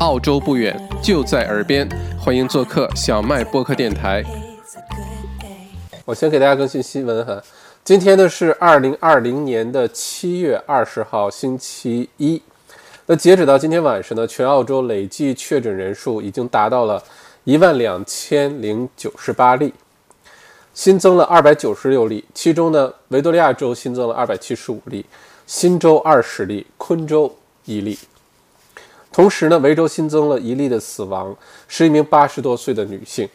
澳洲不远，就在耳边，欢迎做客小麦播客电台。我先给大家更新新闻哈，今天呢是二零二零年的七月二十号，星期一。那截止到今天晚上呢，全澳洲累计确诊人数已经达到了一万两千零九十八例，新增了二百九十六例，其中呢，维多利亚州新增了二百七十五例，新州二十例，昆州一例。同时呢，维州新增了一例的死亡，是一名八十多岁的女性。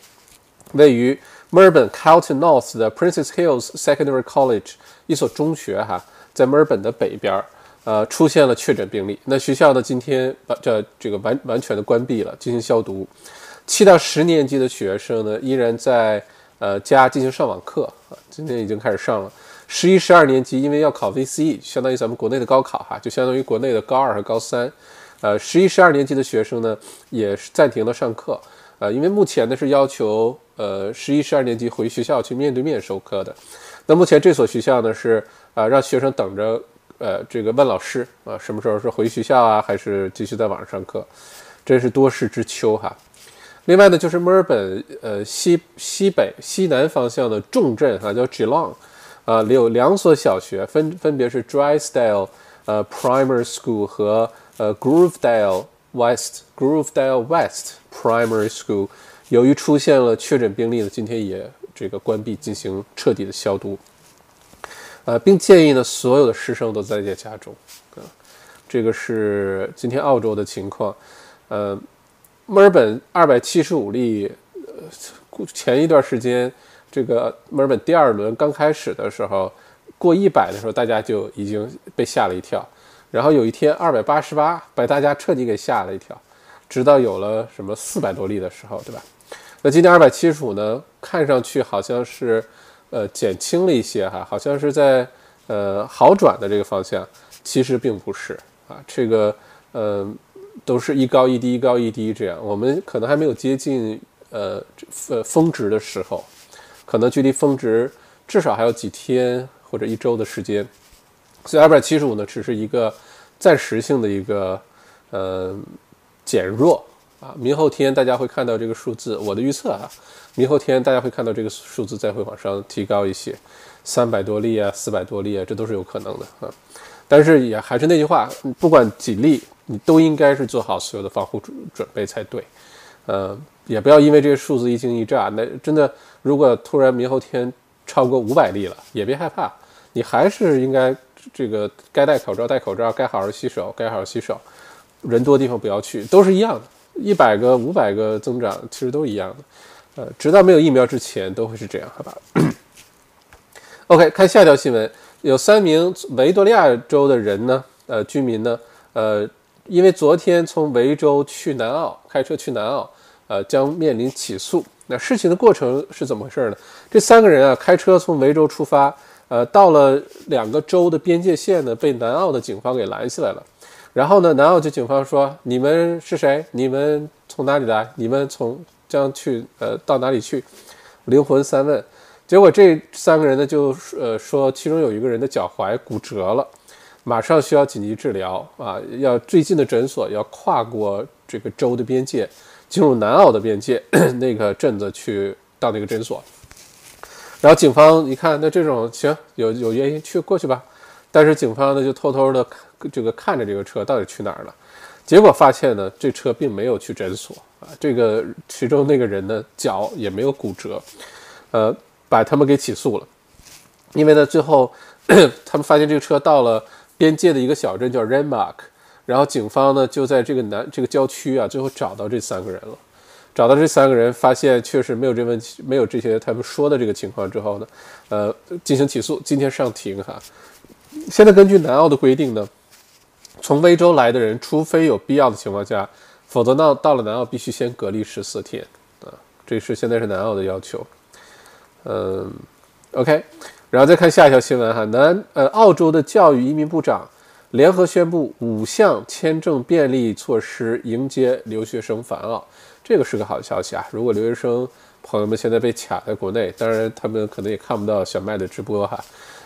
位于墨尔本 Carlton North 的 Princess Hills Secondary College 一所中学，哈，在墨尔本的北边，呃，出现了确诊病例。那学校呢，今天把这这个完完全的关闭了，进行消毒。七到十年级的学生呢，依然在呃家进行上网课啊，今天已经开始上了。十一、十二年级因为要考 VCE，相当于咱们国内的高考哈，就相当于国内的高二和高三。呃，十一、十二年级的学生呢，也是暂停了上课。呃，因为目前呢是要求呃十一、十二年级回学校去面对面授课的。那目前这所学校呢是啊让学生等着呃这个问老师啊什么时候是回学校啊，还是继续在网上上课？真是多事之秋哈。另外呢，就是墨尔本呃西西北西南方向的重镇哈叫 Geelong，啊有两所小学分分别是 Drystyle 呃 Primary School 和呃，Groovedale West，Groovedale West Primary School，由于出现了确诊病例呢，今天也这个关闭，进行彻底的消毒。呃，并建议呢，所有的师生都在家中。啊，这个是今天澳洲的情况。呃，墨尔本二百七十五例，呃，前一段时间这个墨尔本第二轮刚开始的时候，过一百的时候，大家就已经被吓了一跳。然后有一天二百八十八，把大家彻底给吓了一跳，直到有了什么四百多例的时候，对吧？那今天二百七十五呢，看上去好像是呃减轻了一些哈，好像是在呃好转的这个方向，其实并不是啊，这个呃都是一高一低，一高一低这样，我们可能还没有接近呃呃峰值的时候，可能距离峰值至少还有几天或者一周的时间。所以二百七十五呢，只是一个暂时性的一个呃减弱啊，明后天大家会看到这个数字，我的预测啊，明后天大家会看到这个数字再会往上提高一些，三百多例啊，四百多例啊，这都是有可能的啊。但是也还是那句话，不管几例，你都应该是做好所有的防护准准备才对，呃，也不要因为这个数字一惊一乍，那真的如果突然明后天超过五百例了，也别害怕，你还是应该。这个该戴口罩戴口罩，该好好洗手该好好洗手，人多地方不要去，都是一样的。一百个、五百个增长，其实都一样的。呃，直到没有疫苗之前，都会是这样，好吧？OK，看下一条新闻，有三名维多利亚州的人呢，呃，居民呢，呃，因为昨天从维州去南澳开车去南澳，呃，将面临起诉。那事情的过程是怎么回事呢？这三个人啊，开车从维州出发。呃，到了两个州的边界线呢，被南澳的警方给拦下来了。然后呢，南澳就警方说：“你们是谁？你们从哪里来？你们从将去呃到哪里去？”灵魂三问。结果这三个人呢，就呃说，其中有一个人的脚踝骨折了，马上需要紧急治疗啊，要最近的诊所要跨过这个州的边界，进入南澳的边界 那个镇子去到那个诊所。然后警方一看，那这种行有有原因去过去吧，但是警方呢就偷偷的这个看着这个车到底去哪儿了，结果发现呢这车并没有去诊所啊，这个其中那个人呢脚也没有骨折，呃，把他们给起诉了，因为呢最后 他们发现这个车到了边界的一个小镇叫 Renmark，然后警方呢就在这个南这个郊区啊最后找到这三个人了。找到这三个人，发现确实没有这问题，没有这些他们说的这个情况之后呢，呃，进行起诉，今天上庭哈。现在根据南澳的规定呢，从威州来的人，除非有必要的情况下，否则到到了南澳必须先隔离十四天啊。这是现在是南澳的要求。嗯，OK，然后再看下一条新闻哈，南呃澳洲的教育移民部长联合宣布五项签证便利措施迎接留学生返澳。这个是个好消息啊！如果留学生朋友们现在被卡在国内，当然他们可能也看不到小麦的直播哈。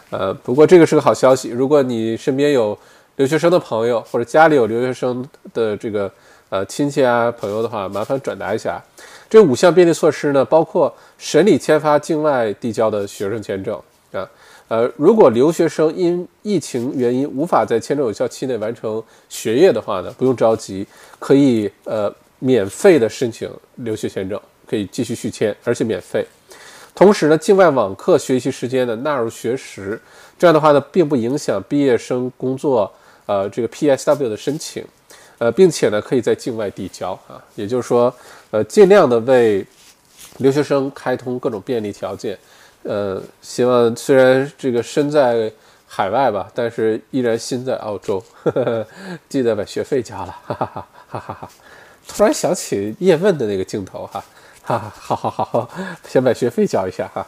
呃，不过这个是个好消息。如果你身边有留学生的朋友，或者家里有留学生的这个呃亲戚啊朋友的话，麻烦转达一下。这五项便利措施呢，包括审理签发境外递交的学生签证啊。呃，如果留学生因疫情原因无法在签证有效期内完成学业的话呢，不用着急，可以呃免费的申请留学签证，可以继续续签，而且免费。同时呢，境外网课学习时间呢纳入学时，这样的话呢，并不影响毕业生工作呃这个 PSW 的申请，呃，并且呢可以在境外递交啊，也就是说，呃，尽量的为留学生开通各种便利条件。呃，希望虽然这个身在海外吧，但是依然心在澳洲。记得把学费交了，哈哈哈哈哈哈！突然想起叶问的那个镜头，哈，哈哈，好好好，先把学费交一下哈。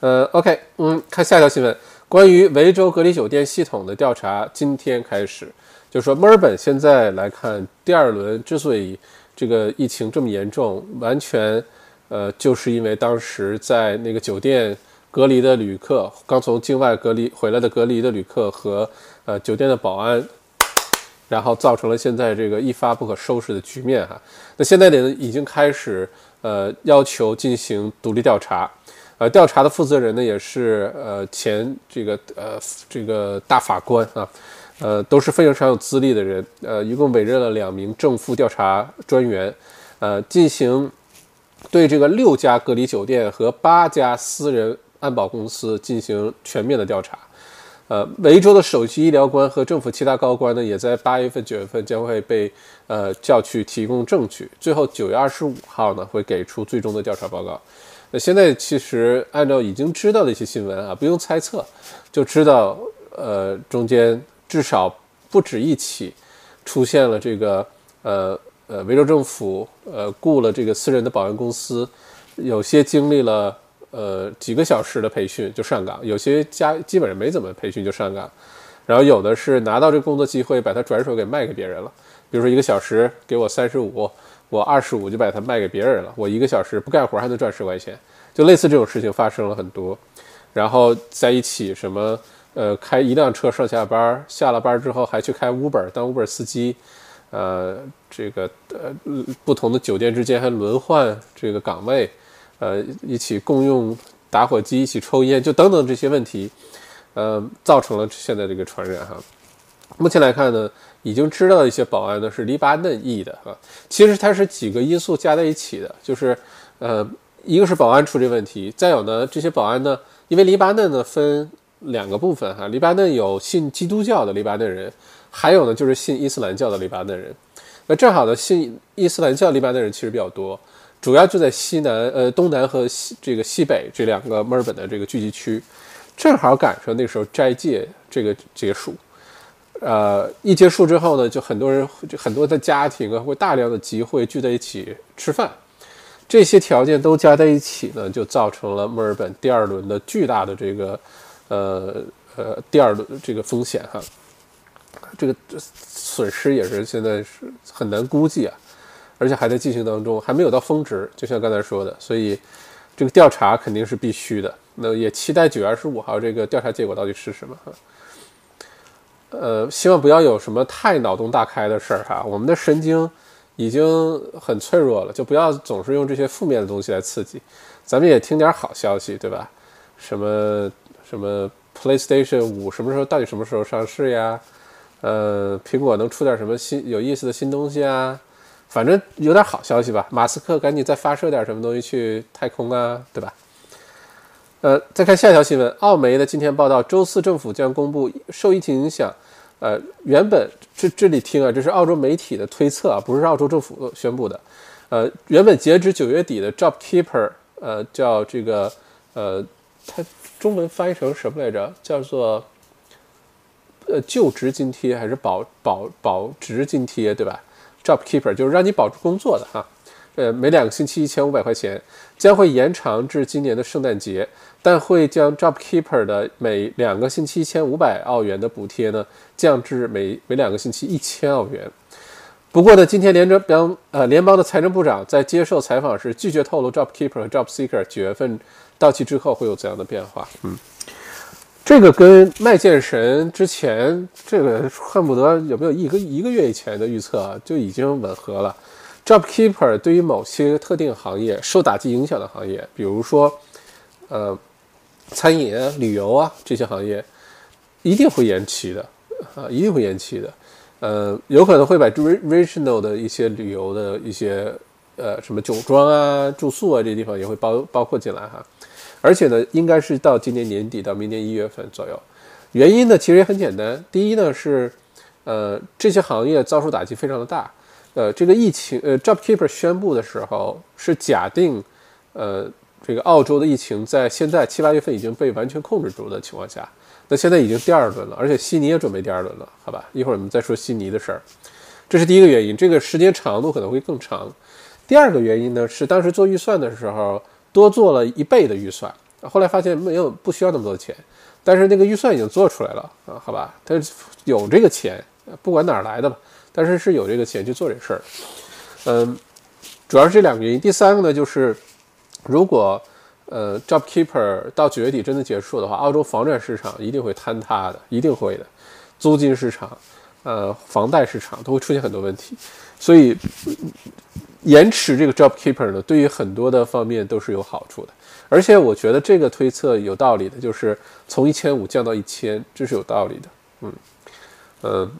呃，OK，嗯，看下一条新闻，关于维州隔离酒店系统的调查今天开始，就是说墨尔本现在来看，第二轮之所以这个疫情这么严重，完全。呃，就是因为当时在那个酒店隔离的旅客，刚从境外隔离回来的隔离的旅客和呃酒店的保安，然后造成了现在这个一发不可收拾的局面哈。那现在呢，已经开始呃要求进行独立调查，呃，调查的负责人呢也是呃前这个呃这个大法官啊，呃都是非常有资历的人，呃，一共委任了两名正副调查专员，呃，进行。对这个六家隔离酒店和八家私人安保公司进行全面的调查，呃，维州的首席医疗官和政府其他高官呢，也在八月份、九月份将会被呃叫去提供证据，最后九月二十五号呢会给出最终的调查报告。那现在其实按照已经知道的一些新闻啊，不用猜测就知道，呃，中间至少不止一起出现了这个呃。呃，维州政府呃雇了这个私人的保安公司，有些经历了呃几个小时的培训就上岗，有些家基本上没怎么培训就上岗，然后有的是拿到这个工作机会，把它转手给卖给别人了。比如说一个小时给我三十五，我二十五就把它卖给别人了，我一个小时不干活还能赚十块钱，就类似这种事情发生了很多。然后在一起什么呃开一辆车上下班，下了班之后还去开 Uber 当 Uber 司机。呃，这个呃，不同的酒店之间还轮换这个岗位，呃，一起共用打火机，一起抽烟，就等等这些问题，呃，造成了现在这个传染哈。目前来看呢，已经知道一些保安呢是黎巴嫩裔的哈。其实它是几个因素加在一起的，就是呃，一个是保安出这问题，再有呢，这些保安呢，因为黎巴嫩呢分两个部分哈，黎巴嫩有信基督教的黎巴嫩人。还有呢，就是信伊斯兰教的黎巴嫩人，那正好呢，信伊斯兰教黎巴嫩人其实比较多，主要就在西南、呃东南和西这个西北这两个墨尔本的这个聚集区，正好赶上那时候斋戒这个结束，呃，一结束之后呢，就很多人就很多的家庭啊会大量的集会聚在一起吃饭，这些条件都加在一起呢，就造成了墨尔本第二轮的巨大的这个呃呃第二轮这个风险哈。这个损失也是现在是很难估计啊，而且还在进行当中，还没有到峰值。就像刚才说的，所以这个调查肯定是必须的。那也期待九月二十五号这个调查结果到底是什么。呃，希望不要有什么太脑洞大开的事儿哈。我们的神经已经很脆弱了，就不要总是用这些负面的东西来刺激。咱们也听点好消息，对吧？什么什么 PlayStation 五什么时候到底什么时候上市呀？呃，苹果能出点什么新有意思的新东西啊？反正有点好消息吧。马斯克赶紧再发射点什么东西去太空啊，对吧？呃，再看下一条新闻，澳媒的今天报道，周四政府将公布受疫情影响。呃，原本这这里听啊，这是澳洲媒体的推测啊，不是澳洲政府宣布的。呃，原本截止九月底的 Job Keeper，呃，叫这个呃，它中文翻译成什么来着？叫做。呃，就职津贴还是保保保职津贴，对吧？Job Keeper 就是让你保住工作的哈。呃，每两个星期一千五百块钱，将会延长至今年的圣诞节，但会将 Job Keeper 的每两个星期一千五百澳元的补贴呢，降至每每两个星期一千澳元。不过呢，今天联邦呃联邦的财政部长在接受采访时拒绝透露 Job Keeper 和 Job Seeker 九月份到期之后会有怎样的变化。嗯。这个跟卖剑神之前这个恨不得有没有一个一个月以前的预测啊就已经吻合了。JobKeeper 对于某些特定行业受打击影响的行业，比如说呃餐饮啊、旅游啊这些行业，一定会延期的啊，一定会延期的。呃，有可能会把 regional 的一些旅游的一些呃什么酒庄啊、住宿啊这些地方也会包包括进来哈。而且呢，应该是到今年年底到明年一月份左右。原因呢，其实也很简单。第一呢是，呃，这些行业遭受打击非常的大。呃，这个疫情，呃，JobKeeper 宣布的时候是假定，呃，这个澳洲的疫情在现在七八月份已经被完全控制住的情况下，那现在已经第二轮了，而且悉尼也准备第二轮了，好吧？一会儿我们再说悉尼的事儿。这是第一个原因，这个时间长度可能会更长。第二个原因呢是当时做预算的时候。多做了一倍的预算，后来发现没有不需要那么多钱，但是那个预算已经做出来了啊，好吧，他有这个钱，不管哪儿来的吧，但是是有这个钱去做这事儿，嗯，主要是这两个原因。第三个呢，就是如果呃 JobKeeper 到九月底真的结束的话，澳洲房产市场一定会坍塌的，一定会的，租金市场、呃房贷市场都会出现很多问题，所以。延迟这个 Job Keeper 呢，对于很多的方面都是有好处的，而且我觉得这个推测有道理的，就是从一千五降到一千，这是有道理的，嗯嗯，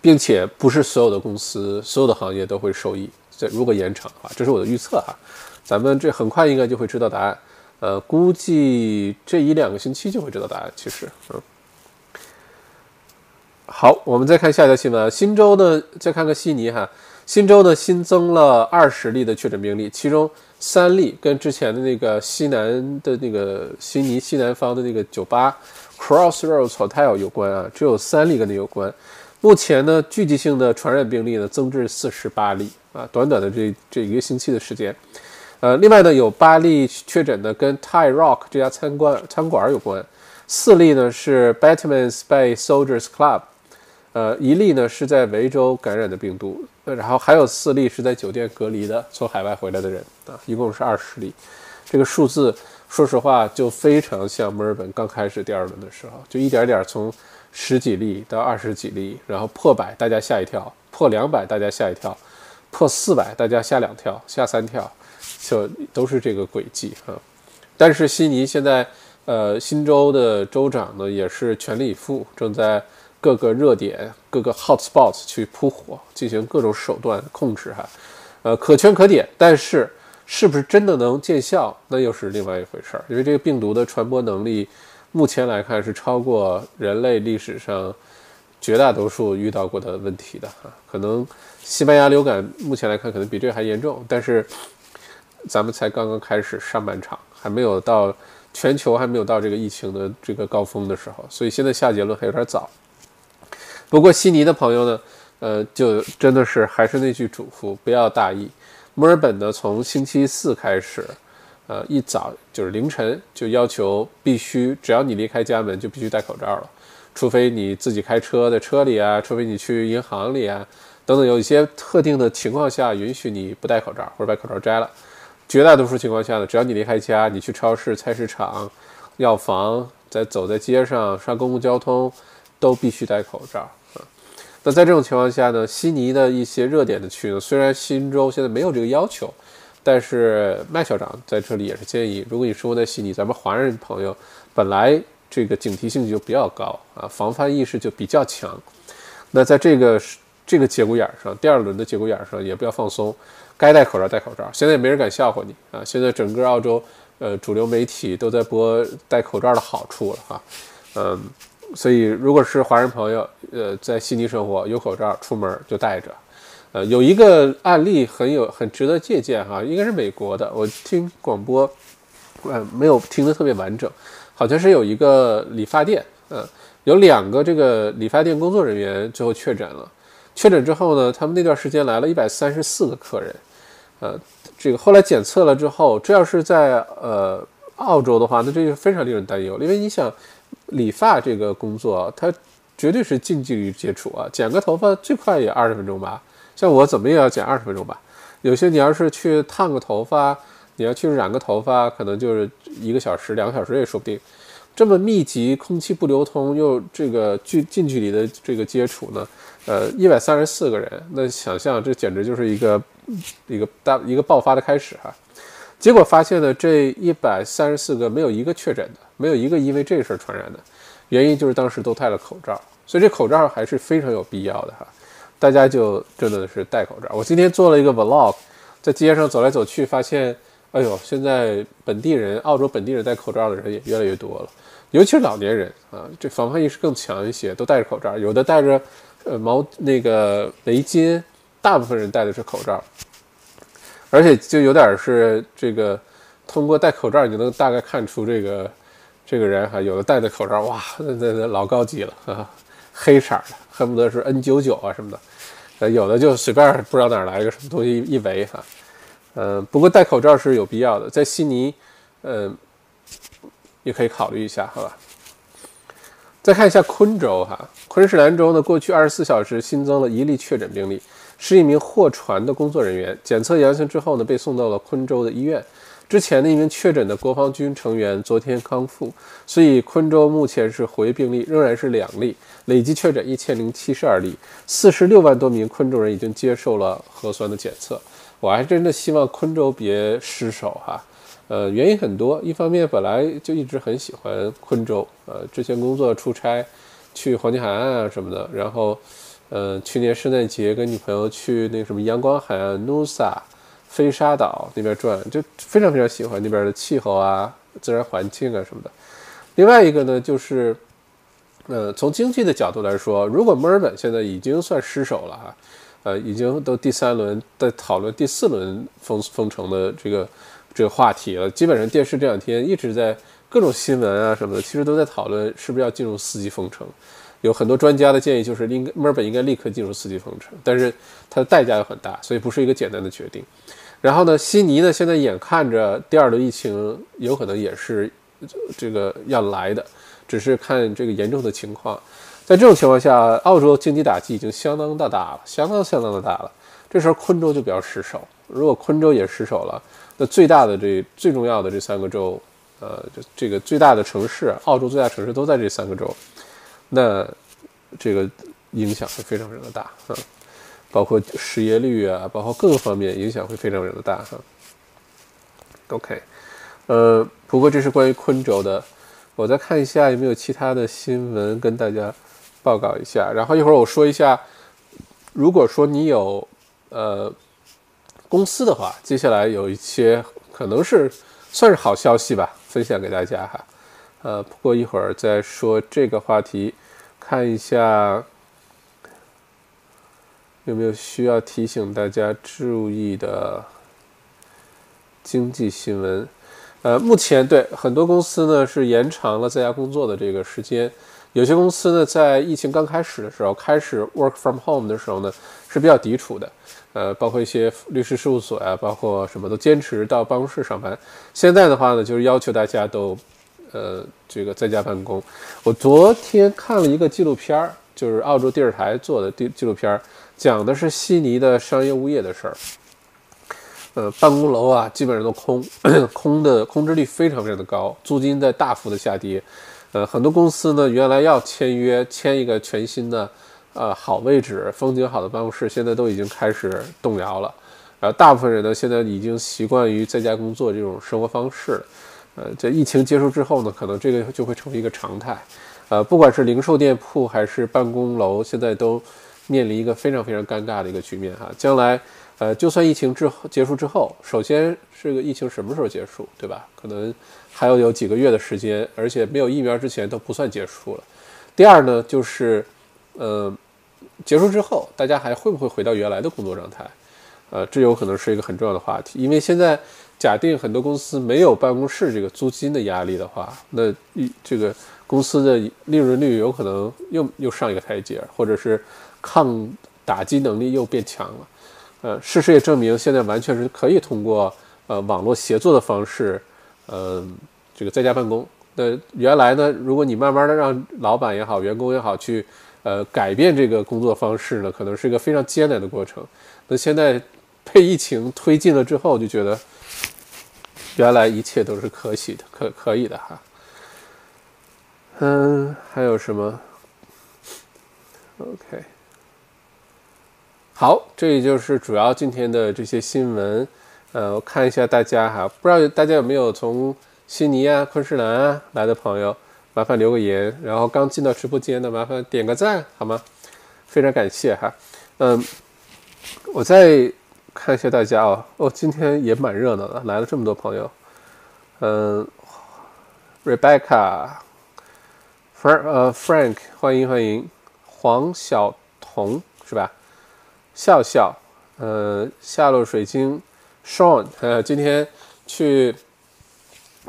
并且不是所有的公司、所有的行业都会受益。这如果延长的话，这是我的预测哈，咱们这很快应该就会知道答案，呃，估计这一两个星期就会知道答案。其实，嗯，好，我们再看下一条新闻，新州呢，再看看悉尼哈。新州呢新增了二十例的确诊病例，其中三例跟之前的那个西南的那个悉尼西南方的那个酒吧 Crossroads Hotel 有关啊，只有三例跟那有关。目前呢，聚集性的传染病例呢增至四十八例啊，短短的这这一个星期的时间。呃，另外呢有八例确诊的跟 Tai Rock 这家餐馆餐馆有关，四例呢是 Batman's Bay Soldiers Club。呃，一例呢是在维州感染的病毒，然后还有四例是在酒店隔离的从海外回来的人啊，一共是二十例。这个数字说实话就非常像墨尔本刚开始第二轮的时候，就一点点从十几例到二十几例，然后破百大家吓一跳，破两百大家吓一跳，破四百大家吓两跳，吓三跳，就都是这个轨迹啊。但是悉尼现在呃新州的州长呢也是全力以赴，正在。各个热点、各个 hot spots 去扑火，进行各种手段控制哈，呃，可圈可点。但是，是不是真的能见效，那又是另外一回事儿。因为这个病毒的传播能力，目前来看是超过人类历史上绝大多数遇到过的问题的哈。可能西班牙流感目前来看可能比这还严重，但是咱们才刚刚开始上半场，还没有到全球还没有到这个疫情的这个高峰的时候，所以现在下结论还有点早。不过悉尼的朋友呢，呃，就真的是还是那句嘱咐，不要大意。墨尔本呢，从星期四开始，呃，一早就是凌晨就要求必须，只要你离开家门就必须戴口罩了，除非你自己开车在车里啊，除非你去银行里啊，等等，有一些特定的情况下允许你不戴口罩或者把口罩摘了。绝大多数情况下呢，只要你离开家，你去超市、菜市场、药房，在走在街上上公共交通。都必须戴口罩啊！那在这种情况下呢，悉尼的一些热点的区呢，虽然新州现在没有这个要求，但是麦校长在这里也是建议，如果你生活在悉尼，咱们华人朋友本来这个警惕性就比较高啊，防范意识就比较强，那在这个这个节骨眼上，第二轮的节骨眼上也不要放松，该戴口罩戴口罩。现在也没人敢笑话你啊！现在整个澳洲呃主流媒体都在播戴口罩的好处了哈，嗯。所以，如果是华人朋友，呃，在悉尼生活，有口罩出门就戴着。呃，有一个案例很有很值得借鉴哈，应该是美国的。我听广播，呃，没有听得特别完整，好像是有一个理发店，嗯，有两个这个理发店工作人员最后确诊了。确诊之后呢，他们那段时间来了一百三十四个客人，呃，这个后来检测了之后，这要是在呃澳洲的话，那这就非常令人担忧，因为你想。理发这个工作，它绝对是近距离接触啊！剪个头发最快也二十分钟吧，像我怎么也要剪二十分钟吧。有些你要是去烫个头发，你要去染个头发，可能就是一个小时、两个小时也说不定。这么密集，空气不流通，又这个距近距离的这个接触呢？呃，一百三十四个人，那想象这简直就是一个一个大一个爆发的开始哈。结果发现呢，这一百三十四个没有一个确诊的，没有一个因为这事儿传染的，原因就是当时都戴了口罩，所以这口罩还是非常有必要的哈。大家就真的是戴口罩。我今天做了一个 vlog，在街上走来走去，发现，哎呦，现在本地人，澳洲本地人戴口罩的人也越来越多了，尤其是老年人啊，这防范意识更强一些，都戴着口罩，有的戴着呃毛那个围巾，大部分人戴的是口罩。而且就有点是这个，通过戴口罩，你就能大概看出这个这个人哈，有的戴的口罩，哇，那那那老高级了啊，黑色的，恨不得是 N99 啊什么的，呃，有的就随便不知道哪来一个什么东西一围哈，嗯，不过戴口罩是有必要的，在悉尼，嗯，也可以考虑一下，好吧。再看一下昆州哈，昆士兰州呢，过去二十四小时新增了一例确诊病例。是一名货船的工作人员，检测阳性之后呢，被送到了昆州的医院。之前的一名确诊的国防军成员昨天康复，所以昆州目前是活跃病例仍然是两例，累计确诊一千零七十二例，四十六万多名昆州人已经接受了核酸的检测。我还真的希望昆州别失手哈，呃，原因很多，一方面本来就一直很喜欢昆州，呃，之前工作出差去黄金海岸啊什么的，然后。呃，去年圣诞节跟女朋友去那个什么阳光海岸、努萨、飞沙岛那边转，就非常非常喜欢那边的气候啊、自然环境啊什么的。另外一个呢，就是，呃，从经济的角度来说，如果墨尔本现在已经算失守了哈，呃，已经都第三轮在讨论第四轮封封城的这个这个话题了，基本上电视这两天一直在各种新闻啊什么的，其实都在讨论是不是要进入四级封城。有很多专家的建议就是，应该墨尔本应该立刻进入四级封城，但是它的代价又很大，所以不是一个简单的决定。然后呢，悉尼呢现在眼看着第二轮疫情有可能也是这个要来的，只是看这个严重的情况。在这种情况下，澳洲经济打击已经相当的大了，相当相当的大了。这时候昆州就比较失手，如果昆州也失手了，那最大的这最重要的这三个州，呃，就这个最大的城市，澳洲最大城市都在这三个州。那这个影响会非常非常的大啊，包括失业率啊，包括各个方面影响会非常非常的大哈。OK，呃，不过这是关于昆州的，我再看一下有没有其他的新闻跟大家报告一下。然后一会儿我说一下，如果说你有呃公司的话，接下来有一些可能是算是好消息吧，分享给大家哈。呃，不过一会儿再说这个话题，看一下有没有需要提醒大家注意的经济新闻。呃，目前对很多公司呢是延长了在家工作的这个时间，有些公司呢在疫情刚开始的时候，开始 work from home 的时候呢是比较抵触的。呃，包括一些律师事务所呀，包括什么都坚持到办公室上班。现在的话呢，就是要求大家都。呃，这个在家办公，我昨天看了一个纪录片儿，就是澳洲电视台做的纪录片儿，讲的是悉尼的商业物业的事儿。呃，办公楼啊，基本上都空，空的空置率非常非常的高，租金在大幅的下跌。呃，很多公司呢，原来要签约签一个全新的，呃，好位置、风景好的办公室，现在都已经开始动摇了。呃，大部分人呢，现在已经习惯于在家工作这种生活方式了。呃，在疫情结束之后呢，可能这个就会成为一个常态。呃，不管是零售店铺还是办公楼，现在都面临一个非常非常尴尬的一个局面哈。将来，呃，就算疫情之后结束之后，首先这个疫情什么时候结束，对吧？可能还要有几个月的时间，而且没有疫苗之前都不算结束了。第二呢，就是，呃，结束之后，大家还会不会回到原来的工作状态？呃，这有可能是一个很重要的话题，因为现在。假定很多公司没有办公室这个租金的压力的话，那一这个公司的利润率有可能又又上一个台阶，或者是抗打击能力又变强了。呃，事实也证明，现在完全是可以通过呃网络协作的方式，嗯，这个在家办公。那原来呢，如果你慢慢的让老板也好，员工也好去呃改变这个工作方式呢，可能是一个非常艰难的过程。那现在被疫情推进了之后，就觉得。原来一切都是可喜的，可可以的哈。嗯，还有什么？OK，好，这也就是主要今天的这些新闻。呃，我看一下大家哈，不知道大家有没有从悉尼啊、昆士兰啊来的朋友，麻烦留个言。然后刚进到直播间的，麻烦点个赞好吗？非常感谢哈。嗯，我在看一下大家哦，哦，今天也蛮热闹的，来了这么多朋友。嗯，Rebecca。Frank，呃，Frank，欢迎欢迎，黄晓彤是吧？笑笑，呃，夏洛水晶，Sean，呃，今天去，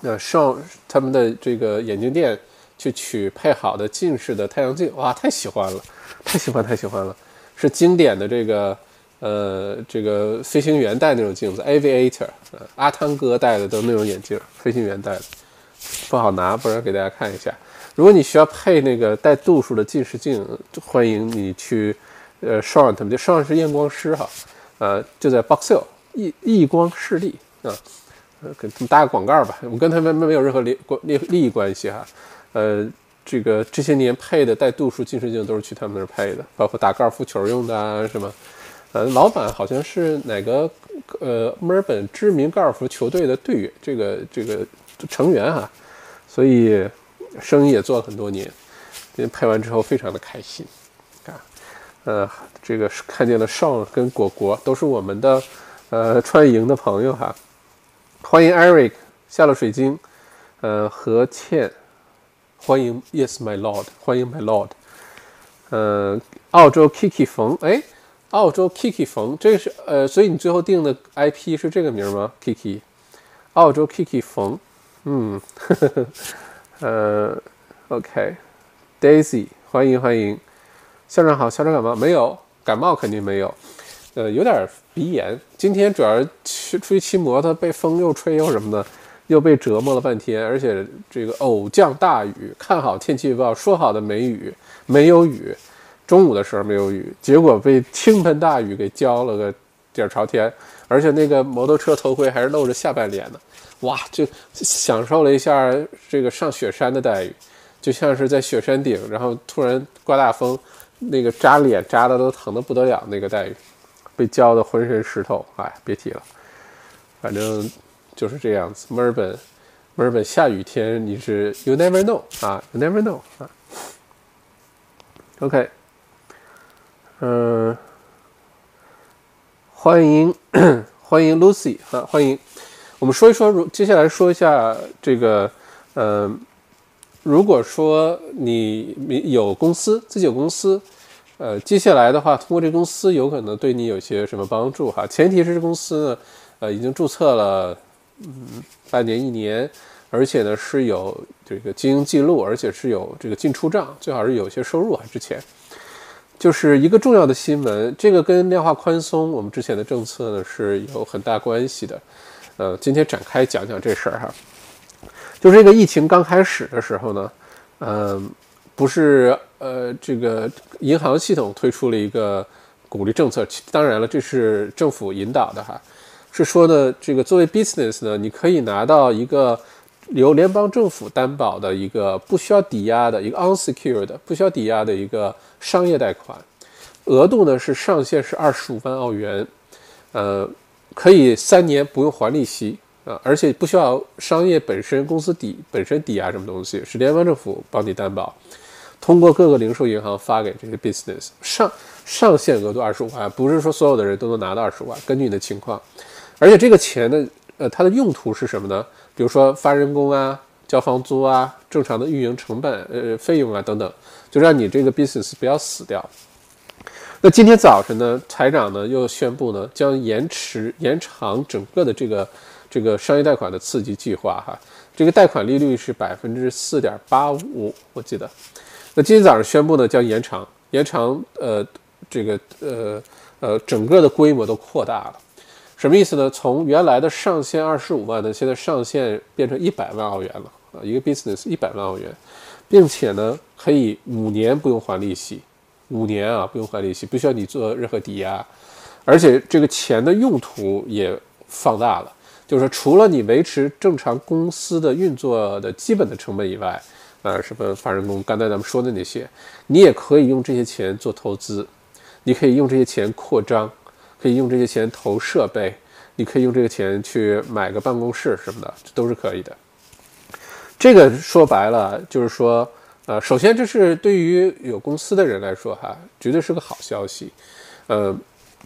呃，Sean 他们的这个眼镜店去取配好的近视的太阳镜，哇，太喜欢了，太喜欢太喜欢了，是经典的这个，呃，这个飞行员戴那种镜子，Aviator，呃，阿汤哥戴的都那种眼镜，飞行员戴的，不好拿，不然给大家看一下。如果你需要配那个带度数的近视镜，欢迎你去，呃，Sean 他们就 Sean 是验光师哈，呃，就在 Box Hill 易易光视力啊，呃，给他们打个广告吧，我跟他们没有任何利利利益关系哈，呃，这个这些年配的带度数近视镜都是去他们那儿配的，包括打高尔夫球用的啊什么，呃，老板好像是哪个呃墨尔本知名高尔夫球队的队员，这个这个成员哈，所以。生意也做了很多年，今天拍完之后非常的开心，啊，呃，这个看见了少跟果果都是我们的呃穿营的朋友哈，欢迎 Eric 下了水晶，呃何倩，欢迎 Yes my lord，欢迎 my lord，呃澳洲 Kiki 冯，哎，澳洲 Kiki 冯，这个是呃，所以你最后定的 IP 是这个名吗？Kiki，澳洲 Kiki 冯，嗯。呵呵呵呃，OK，Daisy，欢迎欢迎，校长好，校长感冒没有？感冒肯定没有，呃，有点鼻炎。今天主要是去出去骑摩托，被风又吹又什么的，又被折磨了半天。而且这个偶降大雨，看好天气预报说好的没雨，没有雨，中午的时候没有雨，结果被倾盆大雨给浇了个底儿朝天，而且那个摩托车头盔还是露着下半脸的。哇，就享受了一下这个上雪山的待遇，就像是在雪山顶，然后突然刮大风，那个扎脸扎的都疼的不得了，那个待遇，被浇的浑身湿透，哎，别提了，反正就是这样子。墨尔本，墨尔本下雨天你是 you never know 啊，you never know 啊。OK，嗯，欢迎 欢迎 Lucy 啊，欢迎。我们说一说，如接下来说一下这个，呃，如果说你有公司，自己有公司，呃，接下来的话，通过这公司有可能对你有些什么帮助哈？前提是这公司呢，呃，已经注册了，嗯，半年一年，而且呢是有这个经营记录，而且是有这个进出账，最好是有一些收入啊。之前就是一个重要的新闻，这个跟量化宽松我们之前的政策呢是有很大关系的。呃，今天展开讲讲这事儿哈，就这个疫情刚开始的时候呢，嗯，不是呃，这个银行系统推出了一个鼓励政策，当然了，这是政府引导的哈，是说的这个作为 business 呢，你可以拿到一个由联邦政府担保的一个不需要抵押的一个 unsecured 不需要抵押的一个商业贷款，额度呢是上限是二十五万澳元，呃。可以三年不用还利息啊，而且不需要商业本身公司抵本身抵押什么东西，是联邦政府帮你担保，通过各个零售银行发给这些 business 上上限额度二十五万，不是说所有的人都能拿到二十五万，根据你的情况，而且这个钱呢，呃，它的用途是什么呢？比如说发人工啊，交房租啊，正常的运营成本呃费用啊等等，就让你这个 business 不要死掉。那今天早晨呢，财长呢又宣布呢，将延迟延长整个的这个这个商业贷款的刺激计划哈。这个贷款利率是百分之四点八五，我记得。那今天早上宣布呢，将延长延长呃这个呃呃整个的规模都扩大了。什么意思呢？从原来的上限二十五万呢，现在上限变成一百万澳元了啊，一个 business 一百万澳元，并且呢可以五年不用还利息。五年啊，不用还利息，不需要你做任何抵押，而且这个钱的用途也放大了，就是除了你维持正常公司的运作的基本的成本以外，啊，什么发人工，刚才咱们说的那些，你也可以用这些钱做投资，你可以用这些钱扩张，可以用这些钱投设备，你可以用这个钱去买个办公室什么的，这都是可以的。这个说白了就是说，呃，首先这是对于有公司的人来说哈，绝对是个好消息。呃，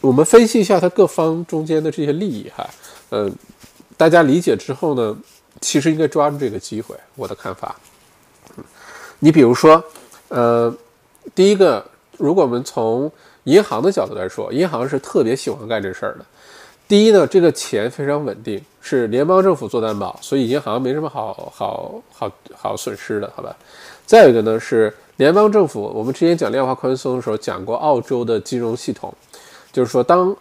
我们分析一下它各方中间的这些利益哈，呃，大家理解之后呢，其实应该抓住这个机会。我的看法，你比如说，呃，第一个，如果我们从银行的角度来说，银行是特别喜欢干这事儿的。第一呢，这个钱非常稳定，是联邦政府做担保，所以银行没什么好好好好损失的，好吧？再有一个呢，是联邦政府，我们之前讲量化宽松的时候讲过澳洲的金融系统，就是说当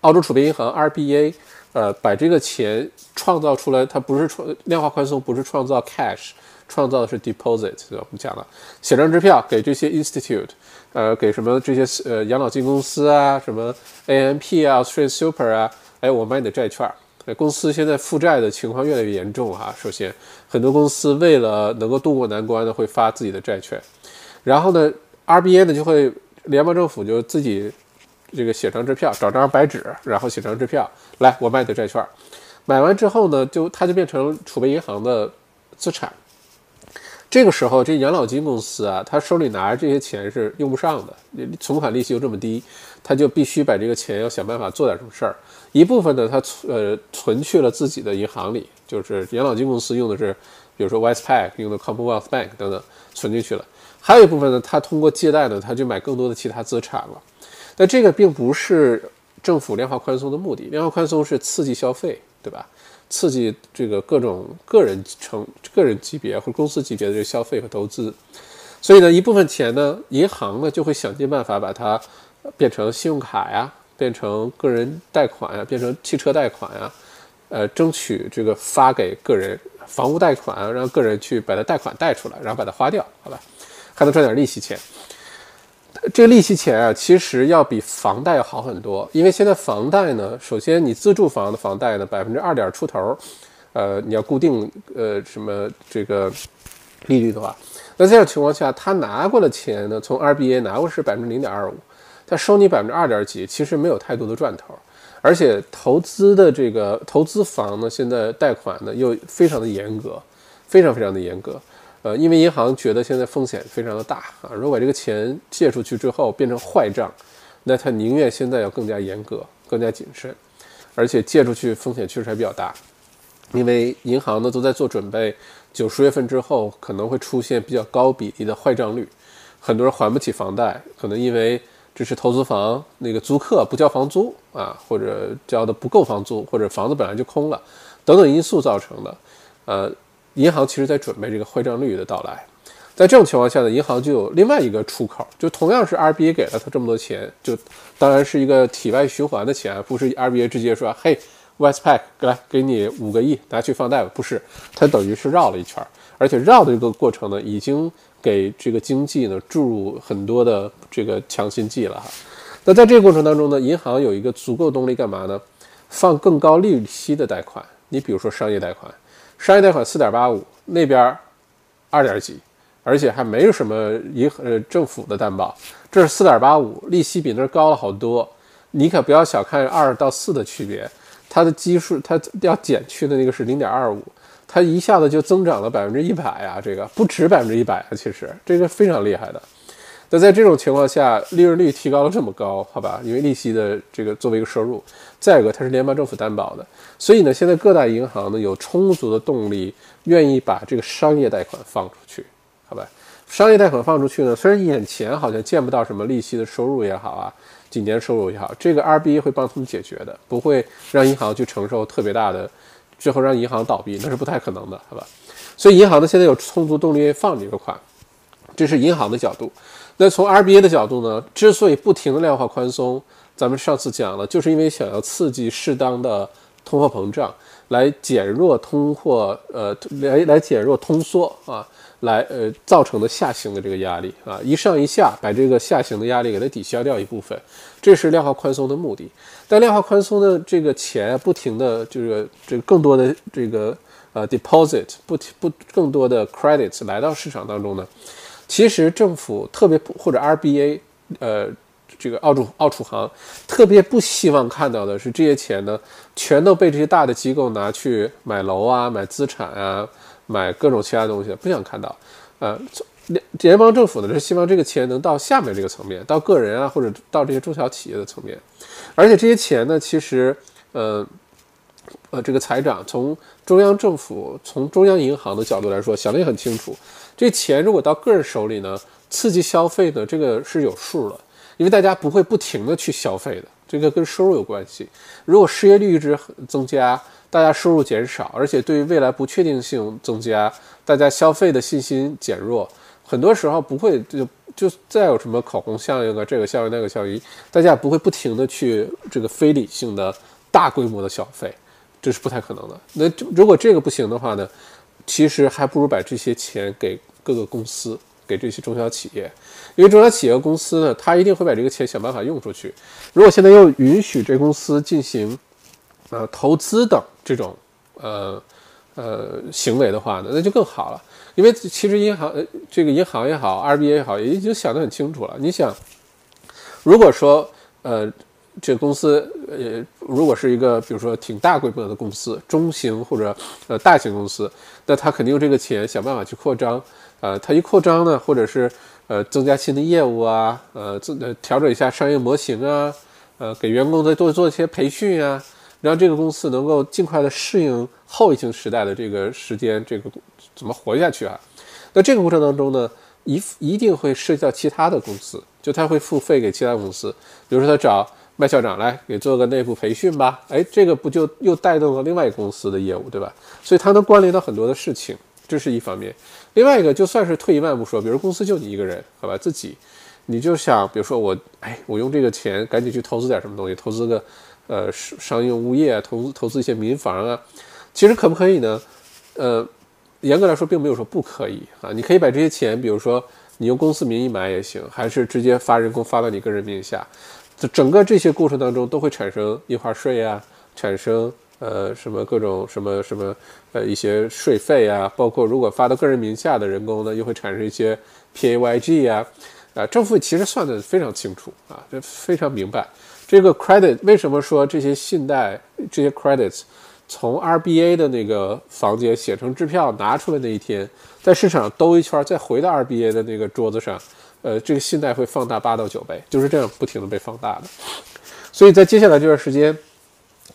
澳洲储备银行 RBA 呃把这个钱创造出来，它不是创量化宽松，不是创造 cash，创造的是 deposit，我们讲了写张支票给这些 institute。呃，给什么这些呃养老金公司啊，什么 AMP 啊，State Super 啊，哎，我买你的债券。公司现在负债的情况越来越严重哈。首先，很多公司为了能够渡过难关呢，会发自己的债券。然后呢，RBA 呢就会联邦政府就自己这个写张支票，找张白纸，然后写张支票，来，我卖你的债券。买完之后呢，就它就变成储备银行的资产。这个时候，这养老金公司啊，他手里拿着这些钱是用不上的，存款利息又这么低，他就必须把这个钱要想办法做点什么事儿。一部分呢，他存呃存去了自己的银行里，就是养老金公司用的是，比如说 Westpac 用的 Commonwealth Bank 等等存进去了。还有一部分呢，他通过借贷呢，他就买更多的其他资产了。但这个并不是政府量化宽松的目的，量化宽松是刺激消费，对吧？刺激这个各种个人成个人级别或公司级别的这个消费和投资，所以呢，一部分钱呢，银行呢就会想尽办法把它变成信用卡呀，变成个人贷款呀，变成汽车贷款呀，呃，争取这个发给个人房屋贷款，让个人去把它贷款贷出来，然后把它花掉，好吧，还能赚点利息钱。这个利息钱啊，其实要比房贷要好很多，因为现在房贷呢，首先你自住房的房贷呢，百分之二点出头，呃，你要固定呃什么这个利率的话，那这样情况下，他拿过的钱呢，从 RBA 拿过是百分之零点二五，他收你百分之二点几，其实没有太多的赚头，而且投资的这个投资房呢，现在贷款呢又非常的严格，非常非常的严格。呃，因为银行觉得现在风险非常的大啊，如果这个钱借出去之后变成坏账，那他宁愿现在要更加严格、更加谨慎，而且借出去风险确实还比较大，因为银行呢都在做准备，九十月份之后可能会出现比较高比例的坏账率，很多人还不起房贷，可能因为这是投资房，那个租客不交房租啊，或者交的不够房租，或者房子本来就空了，等等因素造成的，呃。银行其实在准备这个坏账率的到来，在这种情况下呢，银行就有另外一个出口，就同样是 RBA 给了他这么多钱，就当然是一个体外循环的钱，不是 RBA 直接说，嘿，Westpac 来给你五个亿拿去放贷吧，不是，它等于是绕了一圈，而且绕的这个过程呢，已经给这个经济呢注入很多的这个强心剂了哈。那在这个过程当中呢，银行有一个足够动力干嘛呢？放更高利息的贷款，你比如说商业贷款。商业贷款四点八五，那边二点几，而且还没有什么银呃政府的担保，这是四点八五，利息比那高了好多。你可不要小看二到四的区别，它的基数它要减去的那个是零点二五，它一下子就增长了百分之一百啊！这个不止百分之一百啊，其实这个非常厉害的。那在这种情况下，利润率提高了这么高，好吧？因为利息的这个作为一个收入，再一个它是联邦政府担保的，所以呢，现在各大银行呢有充足的动力，愿意把这个商业贷款放出去，好吧？商业贷款放出去呢，虽然眼前好像见不到什么利息的收入也好啊，几年收入也好，这个 RBA 会帮他们解决的，不会让银行去承受特别大的，最后让银行倒闭，那是不太可能的，好吧？所以银行呢现在有充足动力放这个款，这是银行的角度。那从 RBA 的角度呢？之所以不停的量化宽松，咱们上次讲了，就是因为想要刺激适当的通货膨胀，来减弱通货，呃，来来减弱通缩啊，来呃造成的下行的这个压力啊，一上一下把这个下行的压力给它抵消掉一部分，这是量化宽松的目的。但量化宽松的这个钱不停的就是这个更多的这个呃 deposit 不停不更多的 credits 来到市场当中呢？其实政府特别或者 RBA 呃这个澳洲澳储行特别不希望看到的是这些钱呢全都被这些大的机构拿去买楼啊买资产啊买各种其他东西，不想看到。呃，联联邦政府呢是希望这个钱能到下面这个层面，到个人啊或者到这些中小企业的层面，而且这些钱呢其实呃。呃，这个财长从中央政府、从中央银行的角度来说，想得也很清楚。这钱如果到个人手里呢，刺激消费呢，这个是有数的，因为大家不会不停的去消费的，这个跟收入有关系。如果失业率一直增加，大家收入减少，而且对于未来不确定性增加，大家消费的信心减弱，很多时候不会就就再有什么口红效应啊，这个效应那个效应，大家也不会不停的去这个非理性的大规模的消费。这是不太可能的。那如果这个不行的话呢？其实还不如把这些钱给各个公司，给这些中小企业，因为中小企业公司呢，他一定会把这个钱想办法用出去。如果现在又允许这公司进行呃投资等这种呃呃行为的话呢，那就更好了。因为其实银行呃这个银行也好，RBA 也好，也已经想得很清楚了。你想，如果说呃。这个公司，呃，如果是一个比如说挺大规模的公司，中型或者呃大型公司，那他肯定用这个钱想办法去扩张，呃，他一扩张呢，或者是呃增加新的业务啊，呃，自调整一下商业模型啊，呃，给员工再多做一些培训啊，让这个公司能够尽快的适应后疫情时代的这个时间，这个怎么活下去啊？那这个过程当中呢，一一定会涉及到其他的公司，就他会付费给其他公司，比如说他找。麦校长来给做个内部培训吧，哎，这个不就又带动了另外一个公司的业务，对吧？所以它能关联到很多的事情，这是一方面。另外一个，就算是退一万步说，比如公司就你一个人，好吧，自己，你就想，比如说我，哎，我用这个钱赶紧去投资点什么东西，投资个呃商商用物业，投资投资一些民房啊，其实可不可以呢？呃，严格来说，并没有说不可以啊，你可以把这些钱，比如说你用公司名义买也行，还是直接发人工发到你个人名下。这整个这些过程当中都会产生印花税啊，产生呃什么各种什么什么呃一些税费啊，包括如果发到个人名下的人工呢，又会产生一些 P A Y G 啊，啊政府其实算的非常清楚啊，这非常明白。这个 credit 为什么说这些信贷这些 credits 从 R B A 的那个房间写成支票拿出来那一天，在市场兜一圈再回到 R B A 的那个桌子上。呃，这个信贷会放大八到九倍，就是这样不停的被放大的。所以在接下来这段时间，